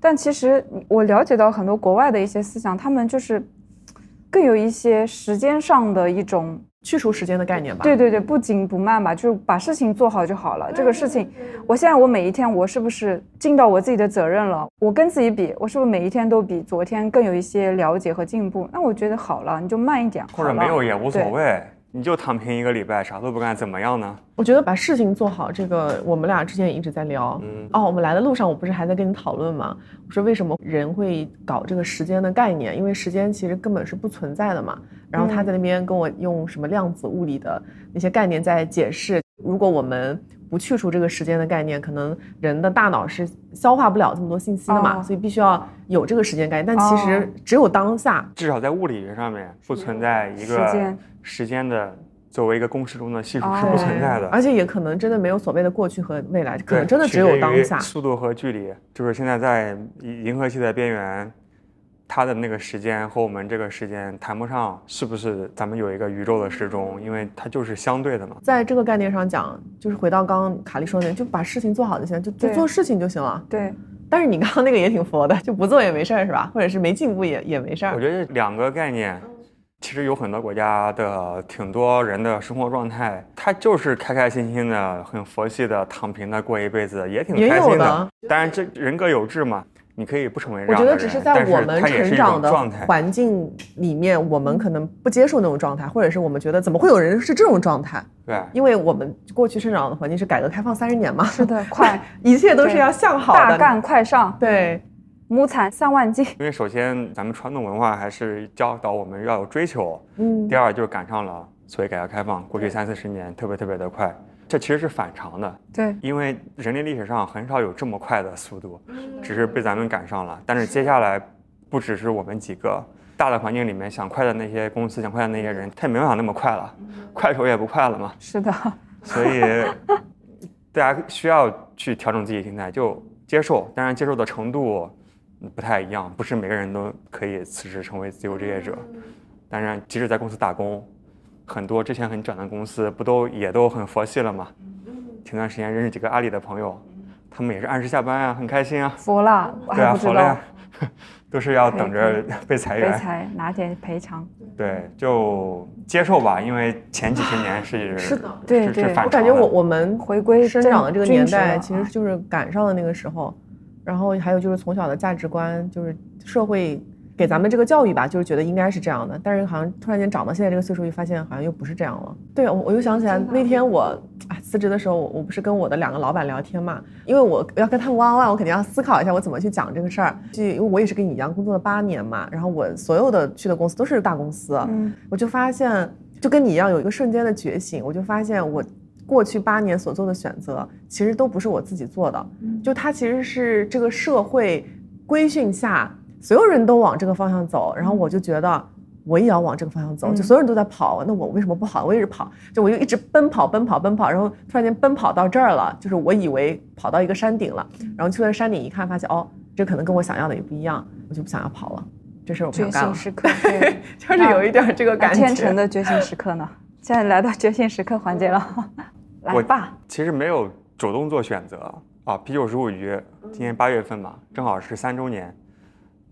C: 但其实我了解到很多国外的一些思想，他们就是更有一些时间上的一种
B: 去除时间的概念吧。
C: 对对对，不紧不慢吧，就把事情做好就好了。这个事情，我现在我每一天我是不是尽到我自己的责任了？我跟自己比，我是不是每一天都比昨天更有一些了解和进步？那我觉得好了，你就慢一点，
A: 或者没有也无所谓。你就躺平一个礼拜，啥都不干，怎么样呢？
B: 我觉得把事情做好，这个我们俩之前也一直在聊。嗯，哦，我们来的路上，我不是还在跟你讨论吗？我说为什么人会搞这个时间的概念？因为时间其实根本是不存在的嘛。然后他在那边跟我用什么量子物理的那些概念在解释，如果我们不去除这个时间的概念，可能人的大脑是消化不了这么多信息的嘛，所以必须要有这个时间概念。但其实只有当下，
A: 至少在物理学上面不存在一个。时间的作为一一个公式中的系数是不存在的，
B: 而且也可能真的没有所谓的过去和未来，可能真的只有当下。
A: 速度和距离，就是现在在银河系的边缘，它的那个时间和我们这个时间谈不上是不是咱们有一个宇宙的时钟，因为它就是相对的嘛。
B: 在这个概念上讲，就是回到刚刚卡莉说的，就把事情做好就行，就就做事情就行了。
C: 对。
B: 但是你刚刚那个也挺佛的，就不做也没事儿是吧？或者是没进步也也没事儿。
A: 我觉得两个概念。其实有很多国家的挺多人的生活状态，他就是开开心心的、很佛系的躺平的过一辈子，也挺开心的。当然，这人各有志嘛，你可以不成为。
B: 我觉得只是在我们成长的环境里面，我们可能不接受那种状态，或者是我们觉得怎么会有人是这种状态？
A: 对，
B: 因为我们过去生长的环境是改革开放三十年嘛，
C: 是的，快，
B: 一切都是要向好的，
C: 大干快上，
B: 对。
C: 亩产三万斤，
A: 因为首先咱们传统文化还是教导我们要有追求，嗯，第二就是赶上了所谓改革开放，过去三四十年特别特别的快，这其实是反常的，
C: 对，
A: 因为人类历史上很少有这么快的速度，只是被咱们赶上了。但是接下来不只是我们几个大的环境里面想快的那些公司，想快的那些人，他也没办法那么快了，快手也不快了嘛，
C: 是的，
A: 所以 大家需要去调整自己心态，就接受，当然接受的程度。不太一样，不是每个人都可以辞职成为自由职业者。当然，即使在公司打工，很多之前很卷的公司不都也都很佛系了吗？前段时间认识几个阿里的朋友，他们也是按时下班啊，很开心啊。
C: 佛了，
A: 对啊，佛了呀，都是要等着 被裁员，
C: 被裁拿点赔偿。
A: 对，就接受吧，因为前几十年是
B: 是的，
C: 对对。
B: 我感觉我我们
C: 回归
B: 生长的这个年代，其实就是赶上了那个时候。然后还有就是从小的价值观，就是社会给咱们这个教育吧，就是觉得应该是这样的。但是好像突然间长到现在这个岁数，又发现好像又不是这样了。对，我我又想起来那天我啊辞职的时候，我不是跟我的两个老板聊天嘛，因为我要跟他们 one on one，我肯定要思考一下我怎么去讲这个事儿。就因为我也是跟你一样工作了八年嘛，然后我所有的去的公司都是大公司，嗯，我就发现就跟你一样有一个瞬间的觉醒，我就发现我。过去八年所做的选择，其实都不是我自己做的，就它其实是这个社会规训下，所有人都往这个方向走，然后我就觉得我也要往这个方向走，就所有人都在跑，那我为什么不好？我一直跑，就我就一直奔跑，奔跑，奔跑，然后突然间奔跑到这儿了，就是我以为跑到一个山顶了，然后去了山顶一看，发现哦，这可能跟我想要的也不一样，我就不想要跑了，这是我不想干了。
C: 决心时刻，
B: 就是有一点这个感觉。
C: 天成的觉醒时刻呢？现在来到觉醒时刻环节了，来吧。
A: 其实没有主动做选择啊。啤酒十五局今年八月份嘛，正好是三周年。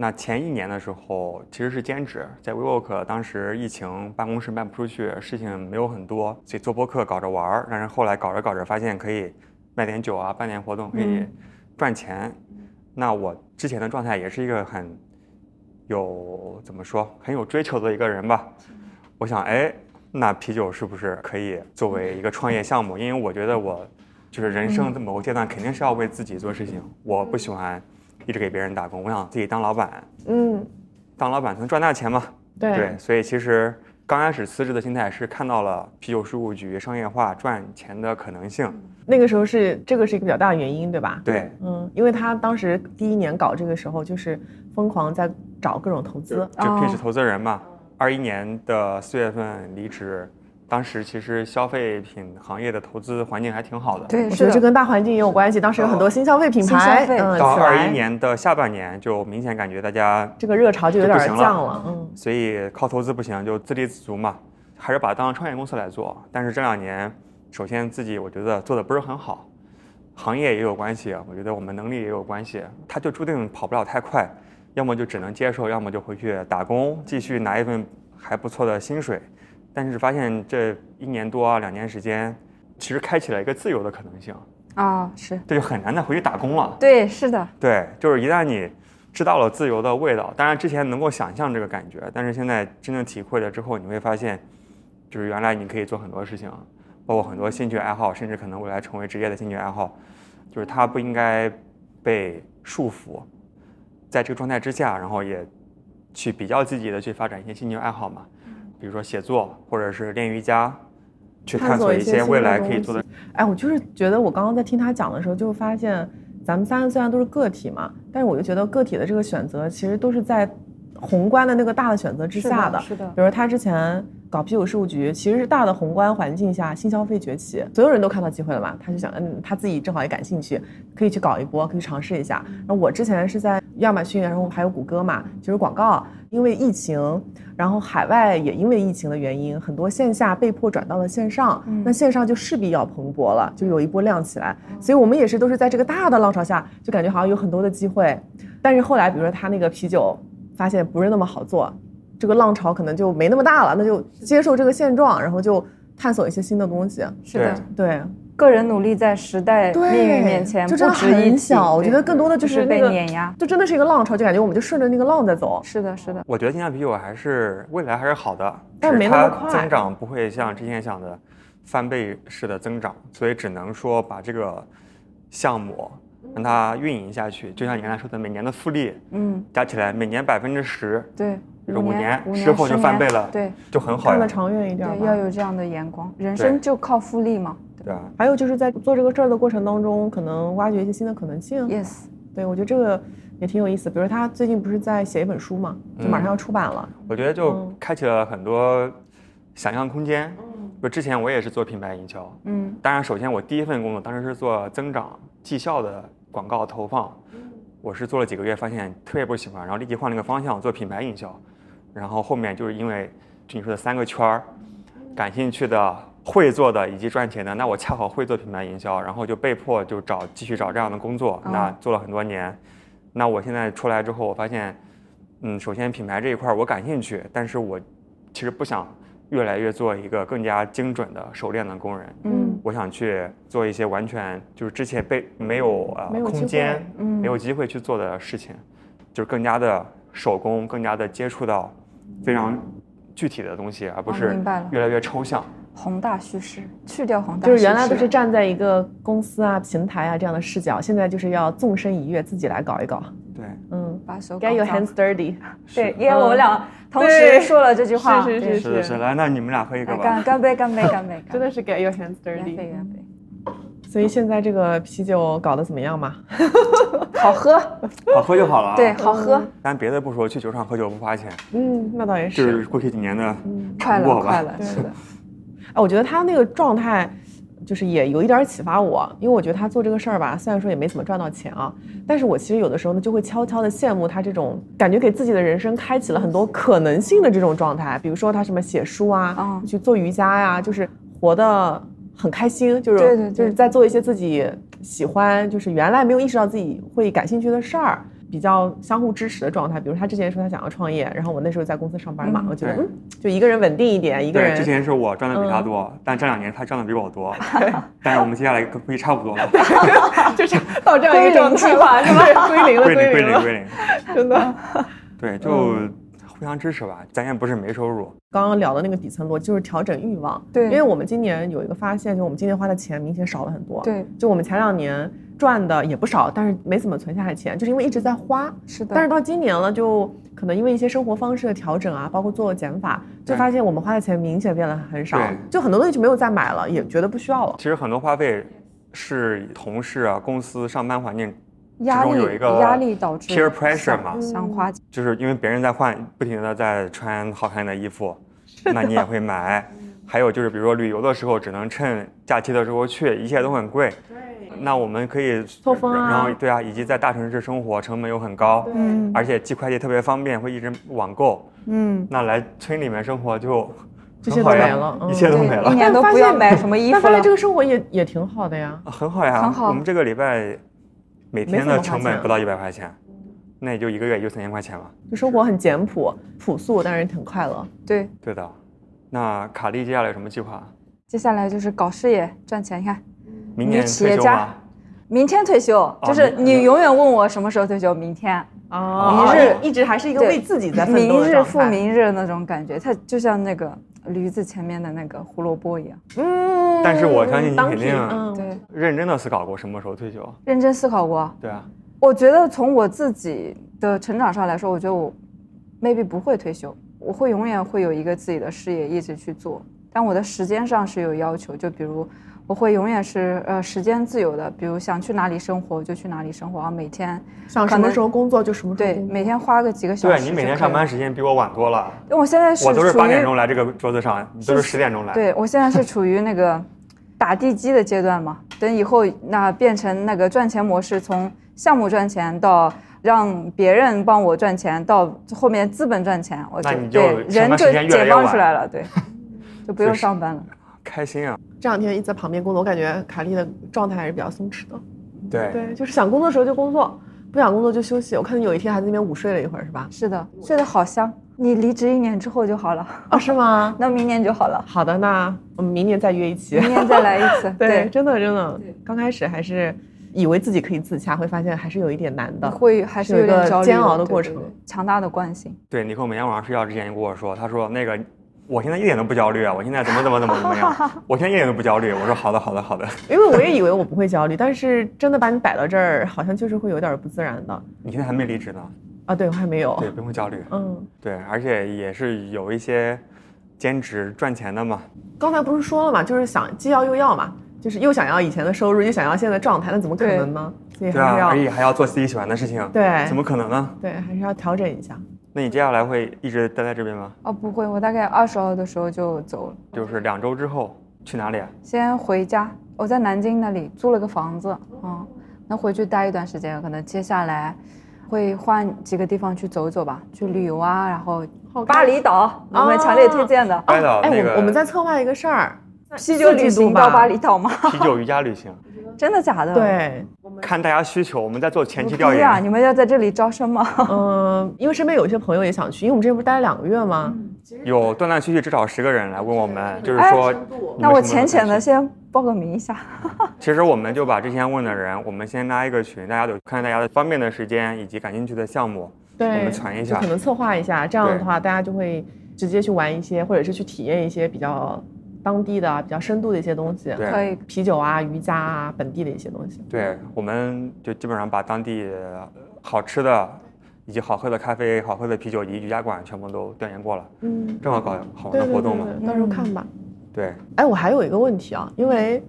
A: 那前一年的时候其实是兼职，在 WeWork，当时疫情办公室卖不出去，事情没有很多，所以做播客搞着玩儿。但是后来搞着搞着发现可以卖点酒啊，办点活动可以赚钱。那我之前的状态也是一个很有怎么说很有追求的一个人吧。我想哎。那啤酒是不是可以作为一个创业项目？因为我觉得我就是人生的某个阶段肯定是要为自己做事情。我不喜欢一直给别人打工，我想自己当老板。嗯，当老板能赚大钱嘛？
B: 对。
A: 所以其实刚开始辞职的心态是看到了啤酒事务局商业化赚钱的可能性。
B: 那个时候是这个是一个比较大的原因，对吧？
A: 对，
B: 嗯，因为他当时第一年搞这个时候，就是疯狂在找各种投资，
A: 就 pitch 投资人嘛。二一年的四月份离职。当时其实消费品行业的投资环境还挺好的，
C: 对，
B: 我觉得这跟大环境也有关系。当时有很多新消费品牌，
C: 嗯，
A: 到二一年的下半年就明显感觉大家
B: 这个热潮就有点降了，嗯，
A: 所以靠投资不行，就自立自足嘛，还是把它当创业公司来做。但是这两年，首先自己我觉得做的不是很好，行业也有关系，我觉得我们能力也有关系，它就注定跑不了太快，要么就只能接受，要么就回去打工，继续拿一份还不错的薪水。但是发现这一年多啊两年时间，其实开启了一个自由的可能性
C: 啊，是，
A: 这就很难再回去打工了。
C: 对，是的，
A: 对，就是一旦你知道了自由的味道，当然之前能够想象这个感觉，但是现在真正体会了之后，你会发现，就是原来你可以做很多事情，包括很多兴趣爱好，甚至可能未来成为职业的兴趣爱好，就是它不应该被束缚，在这个状态之下，然后也去比较积极的去发展一些兴趣爱好嘛。比如说写作，或者是练瑜伽，去探索一些未来可以做的。
B: 哎，我就是觉得，我刚刚在听他讲的时候，就发现咱们三个虽然都是个体嘛，但是我就觉得个体的这个选择，其实都是在宏观的那个大的选择之下的。
C: 是的。
B: 比如他之前搞啤酒事务局，其实是大的宏观环境下新消费崛起，所有人都看到机会了嘛，他就想，嗯，他自己正好也感兴趣，可以去搞一波，可以尝试一下。那我之前是在亚马逊，然后还有谷歌嘛，就是广告。因为疫情，然后海外也因为疫情的原因，很多线下被迫转到了线上，那线上就势必要蓬勃了，就有一波亮起来。所以我们也是都是在这个大的浪潮下，就感觉好像有很多的机会。但是后来，比如说他那个啤酒，发现不是那么好做，这个浪潮可能就没那么大了，那就接受这个现状，然后就探索一些新的东西。
C: 是的，
B: 对。
C: 个人努力在时代命运面前
B: 就真的很小，我觉得更多的就是
C: 被碾压，
B: 就真的是一个浪潮，就感觉我们就顺着那个浪在走。
C: 是的，是的。
A: 我觉得性价比我还是未来还是好的，
B: 但是没那么快，
A: 增长不会像之前想的翻倍式的增长，所以只能说把这个项目让它运营下去，就像你刚才说的，每年的复利，嗯，加起来每年百分之十，
C: 对，
A: 五年之后就翻倍了，
C: 对，
A: 就很好。
B: 看得长远一点，
C: 对，要有这样的眼光，人生就靠复利嘛。
A: 对啊，
B: 还有就是在做这个事儿的过程当中，可能挖掘一些新的可能性。
C: Yes，
B: 对我觉得这个也挺有意思。比如他最近不是在写一本书嘛，就马上要出版了。
A: 我觉得就开启了很多想象空间。嗯，就之前我也是做品牌营销。嗯，当然，首先我第一份工作当时是做增长绩效的广告投放。我是做了几个月，发现特别不喜欢，然后立即换了个方向做品牌营销。然后后面就是因为就你说的三个圈儿，感兴趣的。会做的以及赚钱的，那我恰好会做品牌营销，然后就被迫就找继续找这样的工作，那做了很多年。那我现在出来之后，我发现，嗯，首先品牌这一块我感兴趣，但是我其实不想越来越做一个更加精准的熟练的工人。嗯，我想去做一些完全就是之前被没有呃空间，没有机会去做的事情，就是更加的手工，更加的接触到非常具体的东西，而不是越来越抽象。
C: 宏大叙事，去掉宏大，
B: 就是原来都是站在一个公司啊、平台啊这样的视角，现在就是要纵身一跃，自己来搞一搞。
A: 对，
C: 嗯，把手
B: get your hands dirty。
C: 对，因为我们俩同时说了这句话。
B: 是是
A: 是是。来，那你们俩喝一个吧。
C: 干干杯，干杯，干杯！
B: 真的是 get your hands dirty。
C: 干杯，干杯。
B: 所以现在这个啤酒搞得怎么样嘛？
C: 好喝，
A: 好喝就好了。
C: 对，好喝。
A: 咱别的不说，去酒厂喝酒不花钱。
B: 嗯，那倒也
A: 是。就是过去几年的
C: 快乐，快乐，是的。
B: 哎，我觉得他那个状态，就是也有一点启发我，因为我觉得他做这个事儿吧，虽然说也没怎么赚到钱啊，但是我其实有的时候呢，就会悄悄的羡慕他这种感觉，给自己的人生开启了很多可能性的这种状态。比如说他什么写书啊，去做瑜伽呀，就是活得很开心，就是就是在做一些自己喜欢，就是原来没有意识到自己会感兴趣的事儿。比较相互支持的状态，比如他之前说他想要创业，然后我那时候在公司上班嘛，我觉得嗯，就一个人稳定一点，一个人。
A: 之前是我赚的比他多，但这两年他赚的比我多，但是我们接下来估计差不多了，
B: 就是到这样一个状态吧，是吧？归零了，
A: 归零，归零，归零，
B: 真的。
A: 对，就互相支持吧，咱也不是没收入。
B: 刚刚聊的那个底层逻辑就是调整欲望，
C: 对，
B: 因为我们今年有一个发现，就我们今年花的钱明显少了很多，
C: 对，
B: 就我们前两年。赚的也不少，但是没怎么存下来钱，就是因为一直在花。
C: 是的。
B: 但是到今年了，就可能因为一些生活方式的调整啊，包括做减法，就发现我们花的钱明显变得很少，就很多东西就没有再买了，也觉得不需要了。
A: 其实很多花费是同事啊、公司上班环境
C: 压力
A: 有一个
C: 压力导致
A: peer pressure 嘛，
C: 想花，
A: 就是因为别人在换，不停的在穿好看的衣服，那你也会买。还有就是，比如说旅游的时候，只能趁假期的时候去，一切都很贵。对。那我们可以
B: 错峰啊。
A: 然后对啊，以及在大城市生活成本又很高。嗯。而且寄快递特别方便，会一直网购。嗯。那来村里面生活就
B: 这些都没了，
A: 一切都没了。
C: 一年都不要买什么衣服
B: 了。发现这个生活也也挺好的呀。
A: 很好呀。
C: 很好。
A: 我们这个礼拜每天的成本不到一百块钱，那也就一个月也就三千块钱了。
B: 就生活很简朴、朴素，但是挺快乐。
C: 对。
A: 对的。那卡莉接下来有什么计划？
C: 接下来就是搞事业赚钱。你看，
A: 明年
C: 企业家，明天退休，就是你永远问我什么时候退休，明天。
B: 哦，明日一直还是一个为自己在奋
C: 斗明日复明日那种感觉，它就像那个驴子前面的那个胡萝卜一样。
A: 嗯。但是我相信你肯定
C: 对
A: 认真的思考过什么时候退休。
C: 认真思考过。
A: 对啊。
C: 我觉得从我自己的成长上来说，我觉得我 maybe 不会退休，我会永远会有一个自己的事业一直去做。但我的时间上是有要求，就比如我会永远是呃时间自由的，比如想去哪里生活就去哪里生活啊，每天
B: 想什么时候工作就什么时
C: 候对，每天花个几个小
A: 时。对你每天上班时间比我晚多了。
C: 因为我现在是
A: 我都是八点钟来这个桌子上，你都是十点钟来。
C: 对我现在是处于那个打地基的阶段嘛，等以后那变成那个赚钱模式，从项目赚钱到让别人帮我赚钱，到后面资本赚钱，我就对人就解放出来了，对。就不用上班了，
A: 开心啊！
B: 这两天一直在旁边工作，我感觉卡莉的状态还是比较松弛的。
A: 对
B: 对，就是想工作的时候就工作，不想工作就休息。我看你有一天还在那边午睡了一会儿，是吧？
C: 是的，睡得好香。你离职一年之后就好了
B: 啊？是吗？
C: 那明年就好了。
B: 好的，那我们明年再约一期，
C: 明年再来一次。
B: 对，真的真的，刚开始还是以为自己可以自洽，会发现还是有一点难的，
C: 会还是有
B: 个煎熬的过程，
C: 强大的惯性。
A: 对，你和我每天晚上睡觉之前就跟我说，他说那个。我现在一点都不焦虑啊！我现在怎么怎么怎么怎么样？我现在一点都不焦虑。我说好的好的好的。
B: 因为我也以为我不会焦虑，但是真的把你摆到这儿，好像就是会有点不自然的。
A: 你现在还没离职呢？
B: 啊，对我还没有。
A: 对，不用焦虑。嗯，对，而且也是有一些兼职赚钱的嘛。
B: 刚才不是说了嘛，就是想既要又要嘛，就是又想要以前的收入，又想要现在的状态，那怎么可能呢？所以还是要，
A: 而且还要做自己喜欢的事情。
B: 对，
A: 怎么可能呢？
B: 对，还是要调整一下。
A: 那你接下来会一直待在这边吗？
C: 哦，不会，我大概二十号的时候就走了。
A: 就是两周之后去哪里啊？
C: 先回家，我在南京那里租了个房子，嗯，那回去待一段时间，可能接下来会换几个地方去走走吧，去旅游啊，然后巴厘岛，我们强烈推荐的。
A: 巴厘岛，哎，
B: 我我们在策划一个事儿，
C: 啤酒旅行到巴厘岛吗？
A: 啤酒瑜伽旅行。
C: 真的假的？
B: 对，
A: 看大家需求，我们在做前期调研。
C: 你们要在这里招生吗？
B: 嗯，因为身边有一些朋友也想去，因为我们这边不是待了两个月吗？
A: 有断断续续至少十个人来问我们，就是说，
C: 那我浅浅的先报个名一下。
A: 其实我们就把之前问的人，我们先拉一个群，大家都看大家的方便的时间以及感兴趣的项目，
B: 对，
A: 我们传一下，
B: 可能策划一下，这样的话大家就会直接去玩一些，或者是去体验一些比较。当地的比较深度的一些东西，
C: 可以
B: 啤酒啊、瑜伽啊，本地的一些东西。
A: 对，我们就基本上把当地好吃的以及好喝的咖啡、好喝的啤酒以及瑜伽馆全部都调研过了。嗯，正好搞好玩的活动嘛，
B: 到时候看吧。
A: 对，
B: 哎，我还有一个问题啊，因为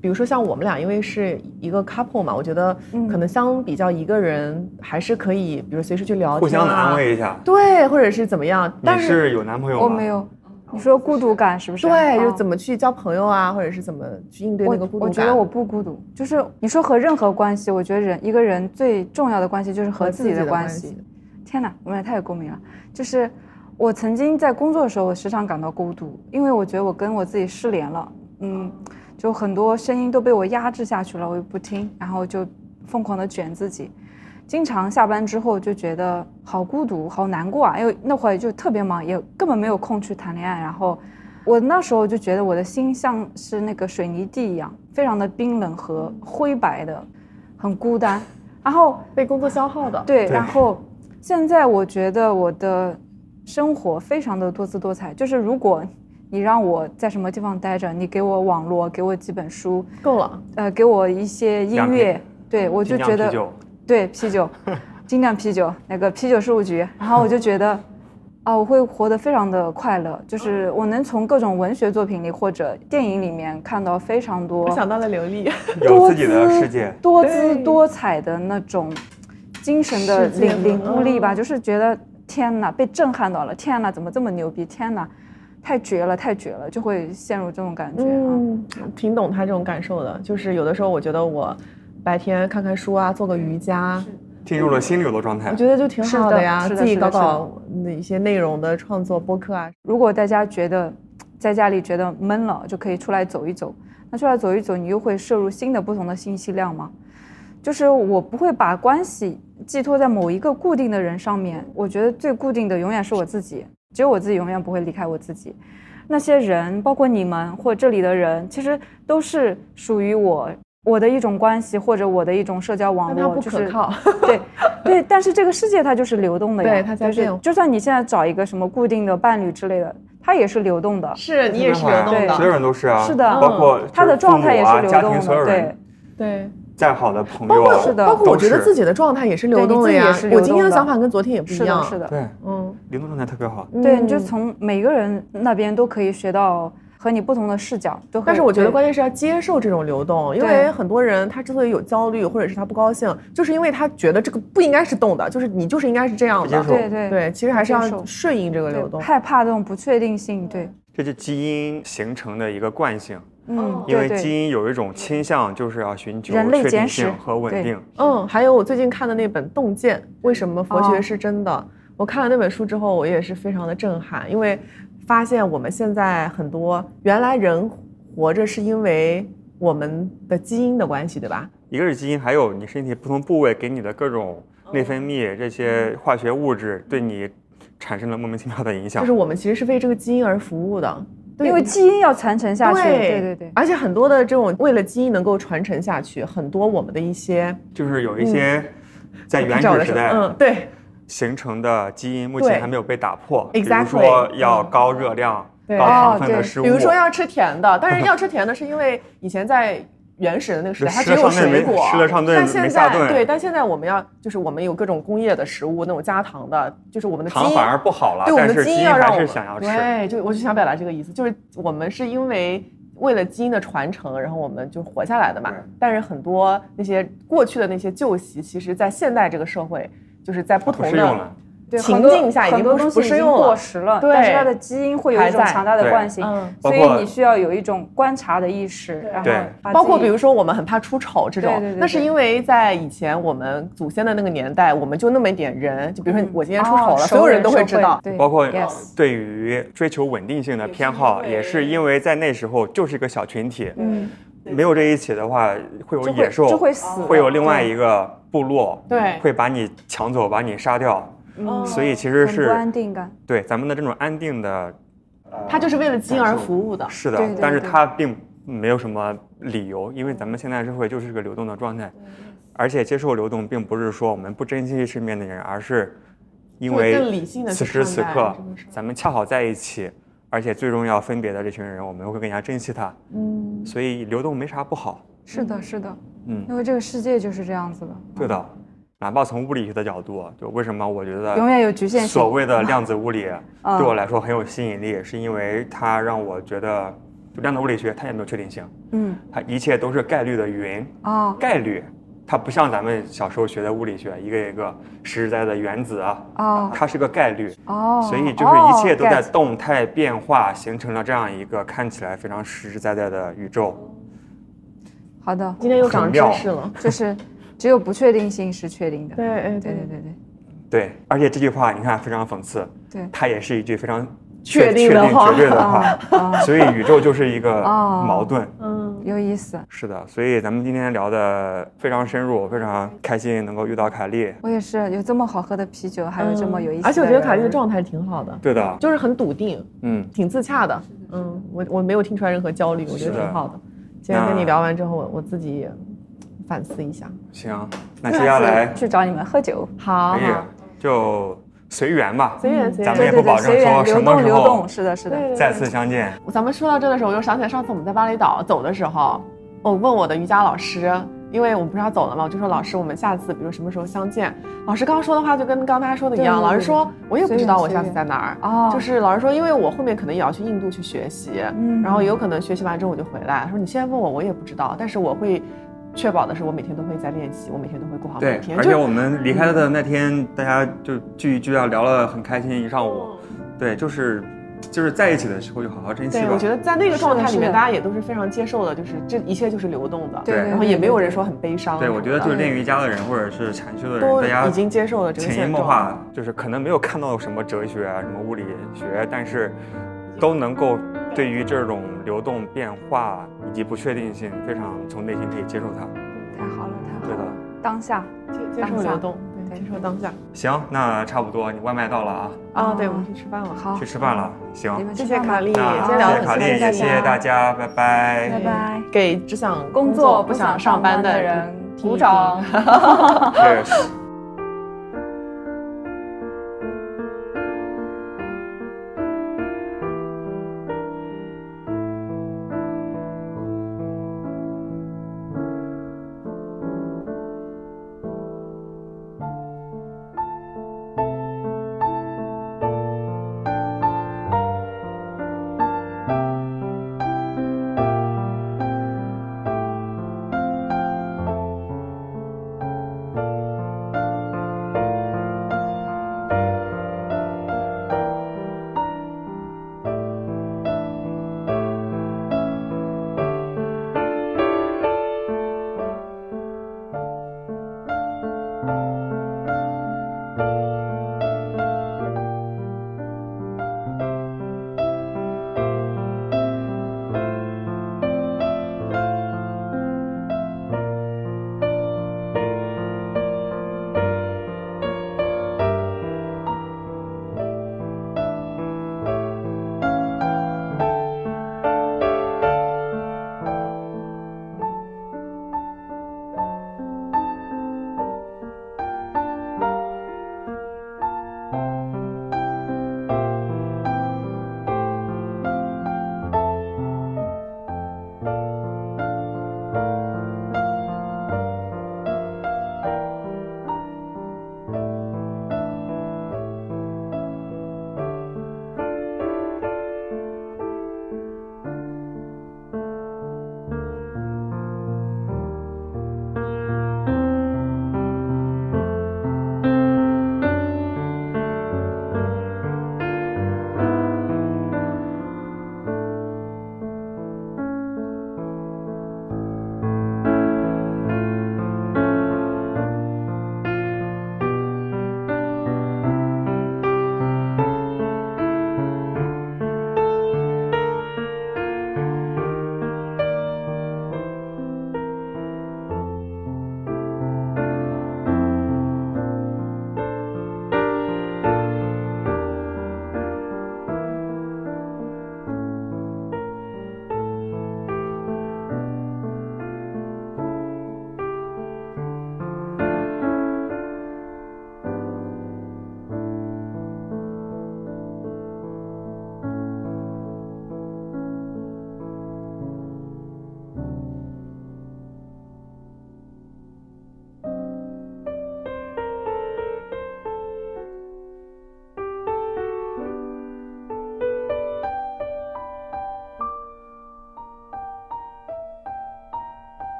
B: 比如说像我们俩，因为是一个 couple 嘛，我觉得可能相比较一个人还是可以，比如随时去聊天，
A: 互相安慰一下。
B: 对，或者是怎么样？
A: 你是有男朋友吗？
C: 我没有。你说孤独感是不是？
B: 对，就怎么去交朋友啊，或者是怎么去应对那个孤独
C: 感？我觉得我不孤独，就是你说和任何关系，我觉得人一个人最重要的关系就是和自己的关系。天哪，我们俩太有共鸣了。就是我曾经在工作的时候，我时常感到孤独，因为我觉得我跟我自己失联了。嗯，就很多声音都被我压制下去了，我又不听，然后就疯狂的卷自己。经常下班之后就觉得好孤独、好难过啊！因为那会儿就特别忙，也根本没有空去谈恋爱。然后我那时候就觉得我的心像是那个水泥地一样，非常的冰冷和灰白的，很孤单。然后
B: 被工作消耗的。
C: 对。然后现在我觉得我的生活非常的多姿多彩。就是如果你让我在什么地方待着，你给我网络，给我几本书，
B: 够了。
C: 呃，给我一些音乐。对我就觉得对啤酒，精酿啤酒那个啤酒事务局，然后我就觉得。啊，我会活得非常的快乐，就是我能从各种文学作品里或者电影里面看到非常多
B: 我想到了刘丽，
A: 有自己的世界。
C: 多姿多彩的那种精神的领领悟力吧，
B: 嗯
C: 就是觉得天哪，被震撼到了，天哪，怎么这么牛逼？天哪，太绝了，太绝了，就会陷入这种感觉啊。
B: 嗯，挺懂他这种感受的。就是有的时候，我觉得我白天看看书啊，做个瑜伽，
A: 进入了心流的状态
B: 我。觉得就挺好的呀。自己搞搞那一些内容的创作、播客啊。
C: 如果大家觉得在家里觉得闷了，就可以出来走一走。那出来走一走，你又会摄入新的不同的信息量吗？就是我不会把关系寄托在某一个固定的人上面。我觉得最固定的永远是我自己，只有我自己永远不会离开我自己。那些人，包括你们或这里的人，其实都是属于我我的一种关系，或者我的一种社交网络，
B: 不
C: 就是
B: 可靠。
C: 对对，但是这个世界它就是流动的呀，
B: 对它在
C: 就是就算你现在找一个什么固定的伴侣之类的，它也是流动的。
B: 是你也是流动
C: 的
A: 所有，人都是啊，
C: 是的
A: 包括
C: 他的状态也是流动的，对，
B: 对。
A: 再好的朋友
B: 包括
A: 友，
C: 是的
B: 包括我觉得自己的状态也是流动的呀我今天的想法跟昨天也不一
C: 是的，
B: 样。
C: 是的，
A: 对
B: 嗯，
A: 流动状态特别好。
C: 对，
B: 嗯
C: 你就从每个人那边都可以学到和你不同的视角，都。
B: 但是我觉得关键是要接受这种流动，因为很多人他之所以有焦虑，或者是他不高兴，就是因为他觉得这个不应该是动的，就是你就是应该是这样
C: 对对
B: 对，其实还是要顺应这个流动。
C: 害怕这种不确定性，对，
A: 这是基因形成的一个惯性，
C: 嗯，
A: 因为基因有一种倾向，就是要寻求
C: 人类
A: 确定
C: 简史
A: 性和稳定。
B: 嗯，还有我最近看的那本《洞见》，为什么佛学
C: 哦
B: 是真的？我看了那本书之后，我也是非常的震撼，因为发现我们现在很多原来人活着是因为我们的基因的关系，对吧？
A: 一个是基因，还有你身体不同部位给你的各种内分泌这些化学物质对你产生了莫名其妙的影响。
B: 就是。我们其实是为这个基因而服务的，对
C: 因为基因要传承下去，
B: 对
C: 对对对，
B: 而且很多的这种为了基因能够传承下去，很多我们的一些
A: 就是有一些在原始时代
B: 嗯，对
A: 形成的基因，目前还没有被打破。比如说要高热量、
B: 对。
A: 高糖分的食物，
B: 比如说要吃甜的，但是 要吃甜的是因为以前在原始的那个时代，它只有水果，
A: 吃了上顿
B: 但现
A: 没下顿。
B: 在对，但现在我们要就是我们有各种工业的食物，那种加糖的，就是我们的基因
A: 糖反而不好了，
B: 对我们的
A: 但是基因
B: 要让我们
A: 还是想要吃。
B: 对，就我就想表达这个意思，就是我们是因为为了基因的传承，然后我们就活下来的嘛。但是很多那些过去的那些旧习，其实在现代这个社会，就是在不
A: 不
B: 同的情境下已经
C: 很多
B: 不
C: 东西已经
B: 不适用了
C: 过时了，
B: 对
C: 但是它的基因会有一种强大的惯性，
B: 嗯
C: 所以你需要有一种观察的意识，然后
A: 对
B: 包括比如说我们很怕出丑这种，那是因为在以前我们祖先的那个年代，我们就那么一点人，就比如说我今天出丑了，
C: 哦
B: 所有人都会知道。
C: 对
A: 包括
C: yes
A: 对于追求稳定性的偏好，也是因为在那时候就是一个小群体，
C: 嗯，
A: 没有这一起的话，会有野兽，
C: 就会死
A: 会有另外一个部落，
B: 对
A: 会把你抢走，把你杀掉。
C: 嗯
A: 所以其实是
C: 安定感，
A: 对咱们的这种安定的，
B: 他就是为了金而服务的。
A: 是的
C: 对对，
A: 但是
C: 对
A: 它并没有什么理由，因为咱们现在社会就是个流动的状态，而且接受流动，并不是说我们不珍惜身边的人，而是因为此时此刻咱们恰好在一起，而且最终要分别的这群人，我们会更加珍惜他。
B: 嗯，
A: 所以流动没啥不好。
C: 是的，是的，
A: 嗯，
C: 因为这个世界就是这样子的，
A: 对的。哪怕从物理学的角度，就为什么我觉得
C: 永远有局限性
A: 所谓的量子 物理
C: 嗯
A: 对我来说很有吸引力，是因为它让我觉得，就量子物理学它也没有确定性，
C: 嗯，
A: 它一切都是概率的云，
C: 哦
A: 概率。它不像咱们小时候学的物理学，一个一个实实在在的原子啊，
C: 哦
A: 它是个概率，
C: 哦，
A: 所以就是一切都在动态变化，形成了这样一个看起来非常实实在在的宇宙。
C: 好的，
B: 今天又长知识了。
C: 就是只有不确定性是确定的，
B: 对，哎
C: 对。
B: 对
C: 对对对。
A: 对，而且这句话你看非常讽刺，
C: 对，
A: 它也是一句非常
B: 确定
A: 确
B: 的话。
A: 绝对的话。
C: 啊，
A: 所以宇宙就是一个
C: 哦。
A: 矛盾。
B: 嗯，
C: 有意思。
A: 是的，所以咱们今天聊的非常深入，非常开心能够遇到凯丽。
C: 我也是有这么好喝的啤酒，还有这么有意思，
B: 嗯。而且我觉得凯莉的状态挺好的，
A: 对的，
B: 就是很笃定，
A: 嗯，
B: 挺自洽的。嗯，我我没有听出来任何焦虑，我觉得挺好的。今天跟你聊完之后，我我自己也反思一下。
A: 行，那接下来
C: 去找你们喝酒，
A: 可以
B: 好好，
A: 就随缘吧，
B: 随缘随
A: 咱们
B: 缘。
C: 对对对，
A: 也不保证说什
C: 流动
A: 么时候
C: 流动，是的，是的，
B: 对
A: 再次相见。
B: 咱们说到这的时候，我又想起来上次我们在巴厘岛走的时候，我问我的瑜伽老师，因为我们不是要走了嘛，我就说老师，我们下次比如什么时候相见？老师刚刚说的话就跟刚大家说的一样，老师说我也不知道我下次在哪儿哦，就是老师说，因为我后面可能也要去印度去学习，嗯，然后有可能学习完之后我就回来。他说你现在问我，我也不知道，但是我会确保的是我每天都会在练习，我每天都会过好每天。
A: 而且我们离开的那天，大家就聚一聚啊，聊了很开心一上午，对，就是。就是在一起的时候就好好珍惜。
B: 对，我觉得在那个状态里面，大家也都是非常接受的，就是这一切就是流动的。
A: 对，
B: 然后也没有人说很悲伤。
A: 对，我觉得就是练瑜伽的人或者是禅修的人，大家
B: 已经接受了这个
A: 潜移默化，就是可能没有看到什么哲学啊、什么物理学，但是都能够对于这种流动变化以及不确定性，非常从内心可以接受它。
C: 太好了，太
A: 好了。
C: 对的当下
B: 接接受流动。接受当下，
A: 行，那差不多，你外卖到了啊？
B: 啊，对，我们去吃饭了。
C: 好，
A: 去吃饭了。行，
B: 谢谢卡莉，
A: 谢谢卡莉，谢谢大家，拜
C: 拜，拜拜。
B: 给只想
C: 工作不想上班的人鼓掌。